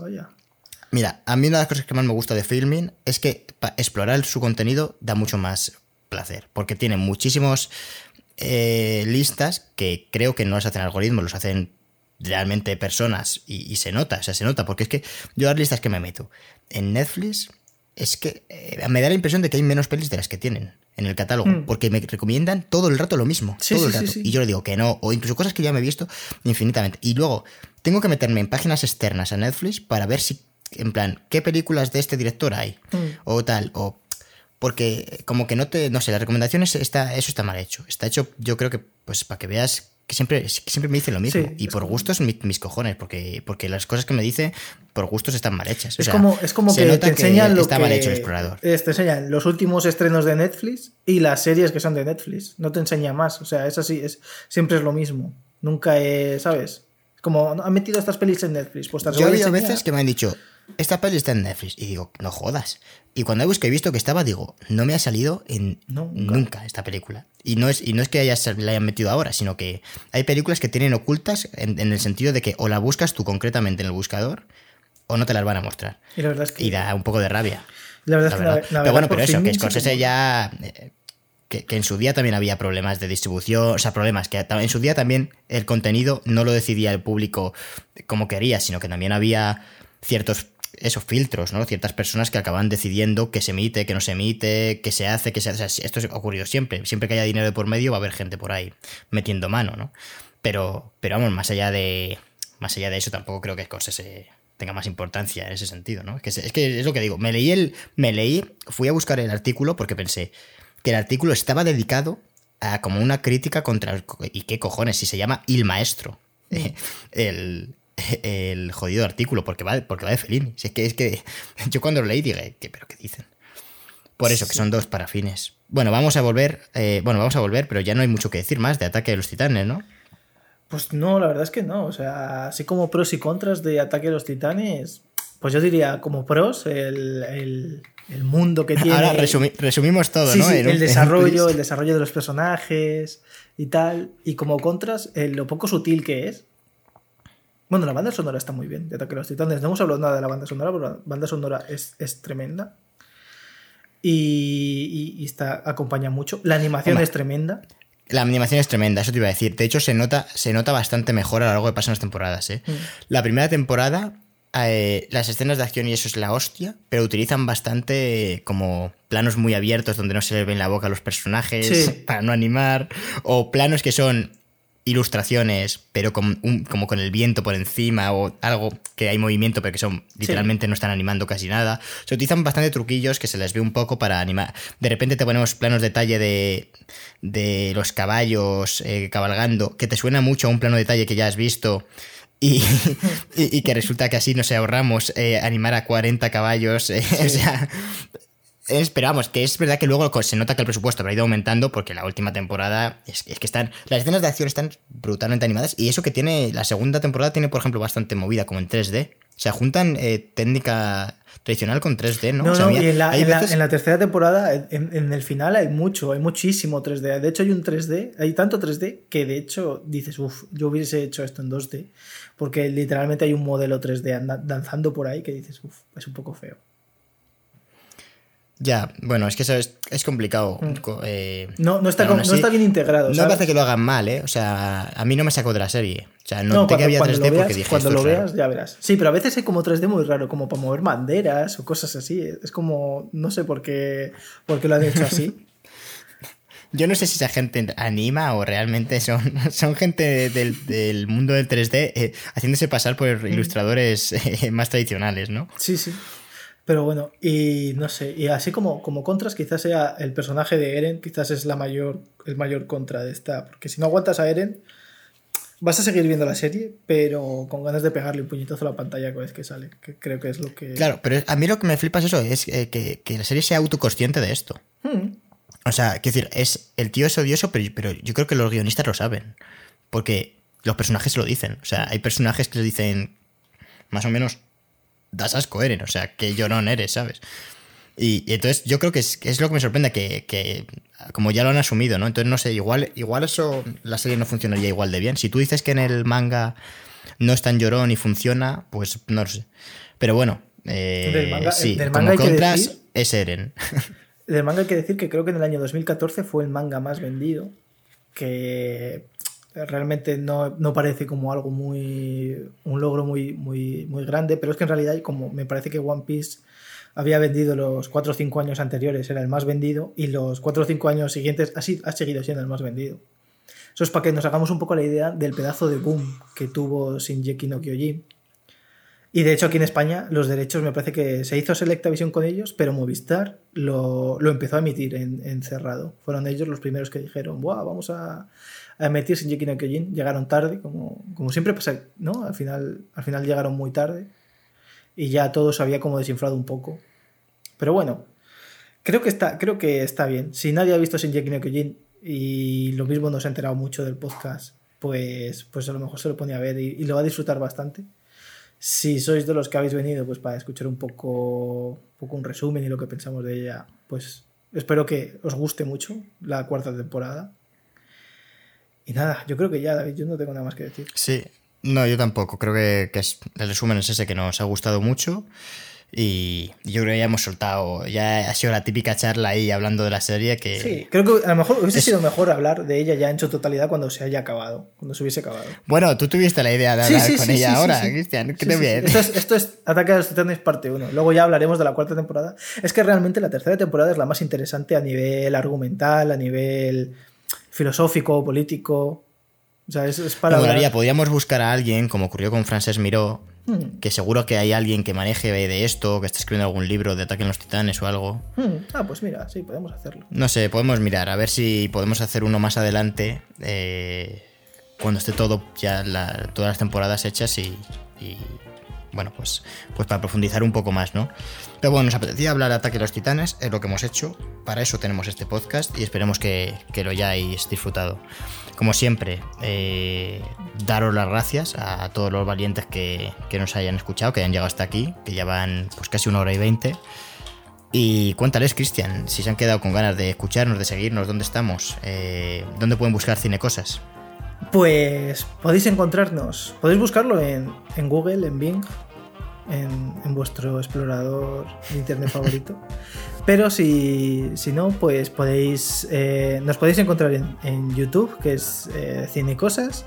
A: Mira, a mí una de las cosas que más me gusta de Filming es que explorar su contenido da mucho más placer, porque tiene muchísimos eh, listas que creo que no las hacen algoritmos, los hacen realmente personas y, se nota, o sea, se nota, porque es que yo las listas que me meto en Netflix es que eh, me da la impresión de que hay menos pelis de las que tienen en el catálogo, hmm. porque me recomiendan todo el rato lo mismo, todo el rato, y yo le digo que no, o incluso cosas que ya me he visto infinitamente, y luego tengo que meterme en páginas externas a Netflix para ver si, en plan, qué películas de este director hay, hmm. o tal, o porque como que no te, no sé, las recomendaciones, está, eso está mal hecho, está hecho yo creo que, pues para que veas que siempre, siempre me dice lo mismo. y por gustos, mis, cojones, porque, porque las cosas que me dice, por gustos están mal hechas.
B: es, como, es como que te enseñan lo
A: está mal hecho el explorador.
B: te enseñan los últimos estrenos de Netflix y las series que son de Netflix. No te enseña más. O sea, es así, es, siempre es lo mismo. Nunca es, ¿sabes? Como, han metido estas pelis en Netflix. Pues
A: Yo he veces que me han dicho, esta peli está en Netflix. Y digo, no jodas. Y cuando he buscado y visto que estaba, digo, no me ha salido en nunca. esta película. Y no es, y no es que haya, la hayan metido ahora, sino que hay películas que tienen ocultas en, el sentido de que o la buscas tú concretamente en el buscador o no te las van a mostrar.
B: Y la verdad es que.
A: Y da un poco de rabia.
B: La verdad, es que
A: Pero bueno, pero eso, que Scorsese ya. Eh, que, que, en su día también había problemas de distribución, o sea, problemas que en su día también el contenido no lo decidía el público como quería, sino que también había ciertos esos filtros, ¿no? Ciertas personas que acaban decidiendo que se emite, que no se emite, que se hace, que se hace. esto ha ocurrido siempre. Siempre que haya dinero de por medio va a haber gente por ahí metiendo mano, ¿no? Pero, pero vamos, más allá de. Más allá de eso, tampoco creo que se tenga más importancia en ese sentido, ¿no? Es que, es que es lo que digo. Me leí el. Me leí. Fui a buscar el artículo porque pensé que el artículo estaba dedicado a como una crítica contra. ¿Y qué cojones? Si se llama Il Maestro. [laughs] el, [laughs] el jodido artículo, porque va, porque va de Fellini. es que, es que [laughs] yo cuando lo leí dije, ¿qué, ¿pero qué dicen? Por eso, que son dos parafines. Bueno, vamos a volver, eh, bueno, vamos a volver, pero ya no hay mucho que decir más de Ataque de los Titanes, ¿no?
B: Pues no, la verdad es que no. O sea, así como pros y contras de Ataque de los Titanes, pues yo diría como pros el, mundo que [laughs] tiene.
A: Ahora resumimos todo, ¿no?
B: el desarrollo, el desarrollo de los personajes y tal. Y como contras, lo poco sutil que es. Bueno, la banda sonora está muy bien, de Ataque a los Titanes. No hemos hablado nada de la banda sonora, pero la banda sonora es, tremenda. Y, está, acompaña mucho. La animación es tremenda.
A: La animación es tremenda, eso te iba a decir. De hecho, se nota, se nota bastante mejor a lo largo de pasan las temporadas. ¿eh? Mm. La primera temporada, eh, las escenas de acción y eso es la hostia, pero utilizan bastante como planos muy abiertos donde no se les ve en la boca a los personajes [laughs] para no animar, o planos que son ilustraciones, pero con como con el viento por encima o algo que hay movimiento, pero que son literalmente no están animando casi nada. Se utilizan bastante truquillos que se les ve un poco para animar. De repente te ponemos planos detalle de, de los caballos eh, cabalgando, que te suena mucho a un plano detalle que ya has visto. [laughs] Y, y, que resulta que así nos ahorramos eh, animar a 40 caballos. Eh, [laughs] o sea, Esperamos, que es verdad que luego se nota que el presupuesto ha ido aumentando porque la última temporada es, que están. Las escenas de acción están brutalmente animadas y eso que tiene. La segunda temporada tiene, por ejemplo, bastante movida, como en 3D. O sea, juntan eh, técnica tradicional con 3D, ¿no?
B: No, y en la, tercera temporada, en, el final, hay mucho, hay muchísimo 3D. De hecho, hay un 3D, hay tanto 3D que de hecho dices, uff, yo hubiese hecho esto en 2D. Porque literalmente hay un modelo 3D danzando por ahí que dices, uff, es un poco feo.
A: Ya, bueno, es que eso es, complicado. Mm.
B: Eh, no, no, está, no está bien integrado.
A: No me parece que lo hagan mal, ¿eh? O sea, a mí no me sacó de la serie. O sea, no, que había 3D porque dije
B: Cuando lo veas, ya verás. Sí, pero a veces hay como 3D muy raro, como para mover banderas o cosas así. Es como, no sé por qué, por qué lo han hecho así. [laughs] [laughs]
A: Yo no sé si esa gente anima o realmente son, [laughs] son gente del, del mundo del 3D eh, haciéndose pasar por ilustradores eh, más tradicionales, ¿no?
B: Sí, sí. Pero bueno, y no sé, y así como, como contras, quizás sea el personaje de Eren, quizás es la mayor, el mayor contra de esta. Porque si no aguantas a Eren, vas a seguir viendo la serie, pero con ganas de pegarle un puñetazo a la pantalla cada vez que sale, que creo que es lo que...
A: Claro, pero a mí lo que me flipa es eso, es eh, que, que la serie sea autoconsciente de esto.
B: Hmm.
A: O sea, quiero decir, es, el tío es odioso, pero, pero yo creo que los guionistas lo saben. Porque los personajes se lo dicen. O sea, hay personajes que le dicen más o menos, das asco, Eren. O sea, que llorón eres, ¿sabes? Y, y entonces yo creo que es, es lo que me sorprende, que, que como ya lo han asumido, ¿no? Entonces no sé, igual, igual eso, la serie no funcionaría igual de bien. Si tú dices que en el manga no es tan llorón y funciona, pues no lo sé. Pero bueno, eh,
B: Del manga-
A: sí,
B: del
A: como
B: manga que
A: contras
B: decir-
A: es Eren. [laughs]
B: Del manga hay que decir que creo que en el año 2014 fue el manga más vendido, que realmente no, no parece como algo muy. un logro muy, muy, muy grande, pero es que en realidad, como me parece que One Piece había vendido los 4 o 5 años anteriores, era el más vendido, y los 4 o 5 años siguientes ha, ha seguido siendo el más vendido. Eso es para que nos hagamos un poco la idea del pedazo de boom que tuvo Shinjeki no Kyojin. Y de hecho aquí en España los derechos me parece que se hizo Selectavision con ellos, pero Movistar lo, lo empezó a emitir en, en cerrado. Fueron ellos los primeros que dijeron, Buah, vamos a, a emitir Shinjeki no Kyojin. Llegaron tarde, como, como siempre pasa, ¿no? Al final, al final llegaron muy tarde y ya todo se había como desinflado un poco. Pero bueno, creo que está, creo que está bien. Si nadie ha visto Shinjeki no Kyojin y lo mismo no se ha enterado mucho del podcast, pues, pues a lo mejor se lo pone a ver y, y lo va a disfrutar bastante. Si sois de los que habéis venido pues para escuchar un poco, un poco un resumen y lo que pensamos de ella, pues espero que os guste mucho la cuarta temporada. Y nada, yo creo que ya, David, yo no tengo nada más que decir.
A: Sí, no, yo tampoco. Creo que, que es, el resumen es ese que nos ha gustado mucho. Y yo creo que ya hemos soltado, ya ha sido la típica charla ahí hablando de la serie que...
B: Sí, creo que a lo mejor hubiese
A: Es-
B: sido mejor hablar de ella ya en su totalidad cuando se haya acabado, cuando se hubiese acabado.
A: Bueno, tú tuviste la idea de hablar
B: sí,
A: con
B: sí,
A: ella ahora. Cristian. ¿Qué te.
B: Esto, es, esto es Ataque a los Titanes parte 1. Luego ya hablaremos de la cuarta temporada. Es que realmente la tercera temporada es la más interesante a nivel argumental, a nivel filosófico, político. O sea, es, es para hablar-
A: molaría, podríamos buscar a alguien, como ocurrió con Frances Miró,
B: Hmm,
A: que seguro que hay alguien que maneje de esto, que esté escribiendo algún libro de Ataque en los Titanes o algo.
B: hmm. Ah, pues mira, sí, podemos hacerlo.
A: No sé, podemos mirar, a ver si podemos hacer uno más adelante, eh, cuando esté todo, ya la- todas las temporadas hechas y, y, bueno, pues, pues para profundizar un poco más, ¿no? Pero bueno, nos apetecía hablar de Ataque a los Titanes, es lo que hemos hecho, para eso tenemos este podcast y esperemos que, que lo hayáis disfrutado. Como siempre, eh, daros las gracias a todos los valientes que, que nos hayan escuchado, que hayan llegado hasta aquí, que ya van pues casi una hora y veinte. Y cuéntales, Cristian, si se han quedado con ganas de escucharnos, de seguirnos, dónde estamos, eh, dónde pueden buscar cinecosas.
B: Pues podéis encontrarnos, podéis buscarlo en, en Google, en Bing, en, en vuestro explorador de internet favorito. Pero si, si no, pues podéis. eh, nos podéis encontrar en, en YouTube, que es eh, Cinecosas.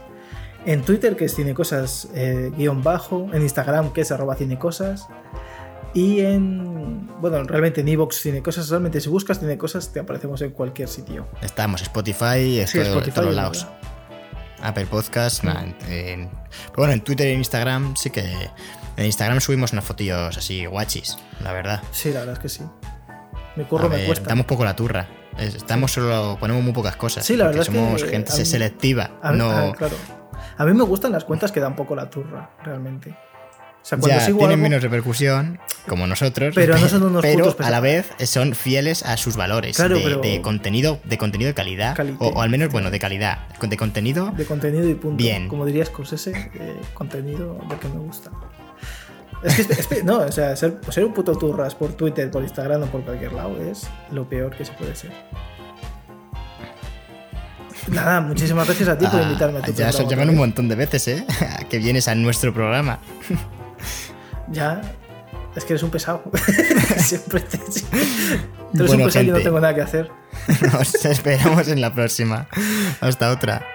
B: En Twitter, que es Cinecosas eh, guion bajo. En Instagram, que es arroba Cinecosas. Y en. Bueno, realmente en Evox Cinecosas. Realmente si buscas Cinecosas, te aparecemos en cualquier sitio.
A: Estamos, Spotify, esto
B: Spotify,
A: todos lados. Apple Podcast, nada, en- en- pero bueno, en Twitter e Instagram sí que... En Instagram subimos unas fotillos así guachis, la verdad.
B: Sí, la verdad es que sí. Me curro, me cuesta.
A: damos poco la turra. Es- Estamos solo, ponemos muy pocas cosas.
B: Sí, la verdad es que,
A: somos gente
B: mí-
A: selectiva.
B: A mí,
A: no,
B: ah, claro. A mí me gustan las cuentas que dan poco la turra, realmente. O sea,
A: ya tienen
B: algo-
A: menos repercusión, como nosotros,
B: Pero no son [laughs] unos
A: pero a la vez son fieles a sus valores
B: Claro,
A: de,
B: pero-
A: de contenido, de contenido de calidad, o, o al menos bueno de calidad, de contenido.
B: de contenido y punto.
A: Bien.
B: Como diría Scorsese, eh, contenido de que me gusta. Es que, es que- no, o sea, ser, ser un puto turras por Twitter, por Instagram o por cualquier lado es lo peor que se puede ser. Nada, muchísimas gracias a ti por
A: Ah,
B: invitarme a tu
A: ya se llaman un montón de veces, ¿eh? [laughs] que vienes a nuestro programa.
B: Ya, es que eres un pesado. [laughs] [laughs] Siempre te. Eres
A: Bueno,
B: un pesado y no tengo nada que hacer.
A: Nos esperamos en la próxima. Hasta otra.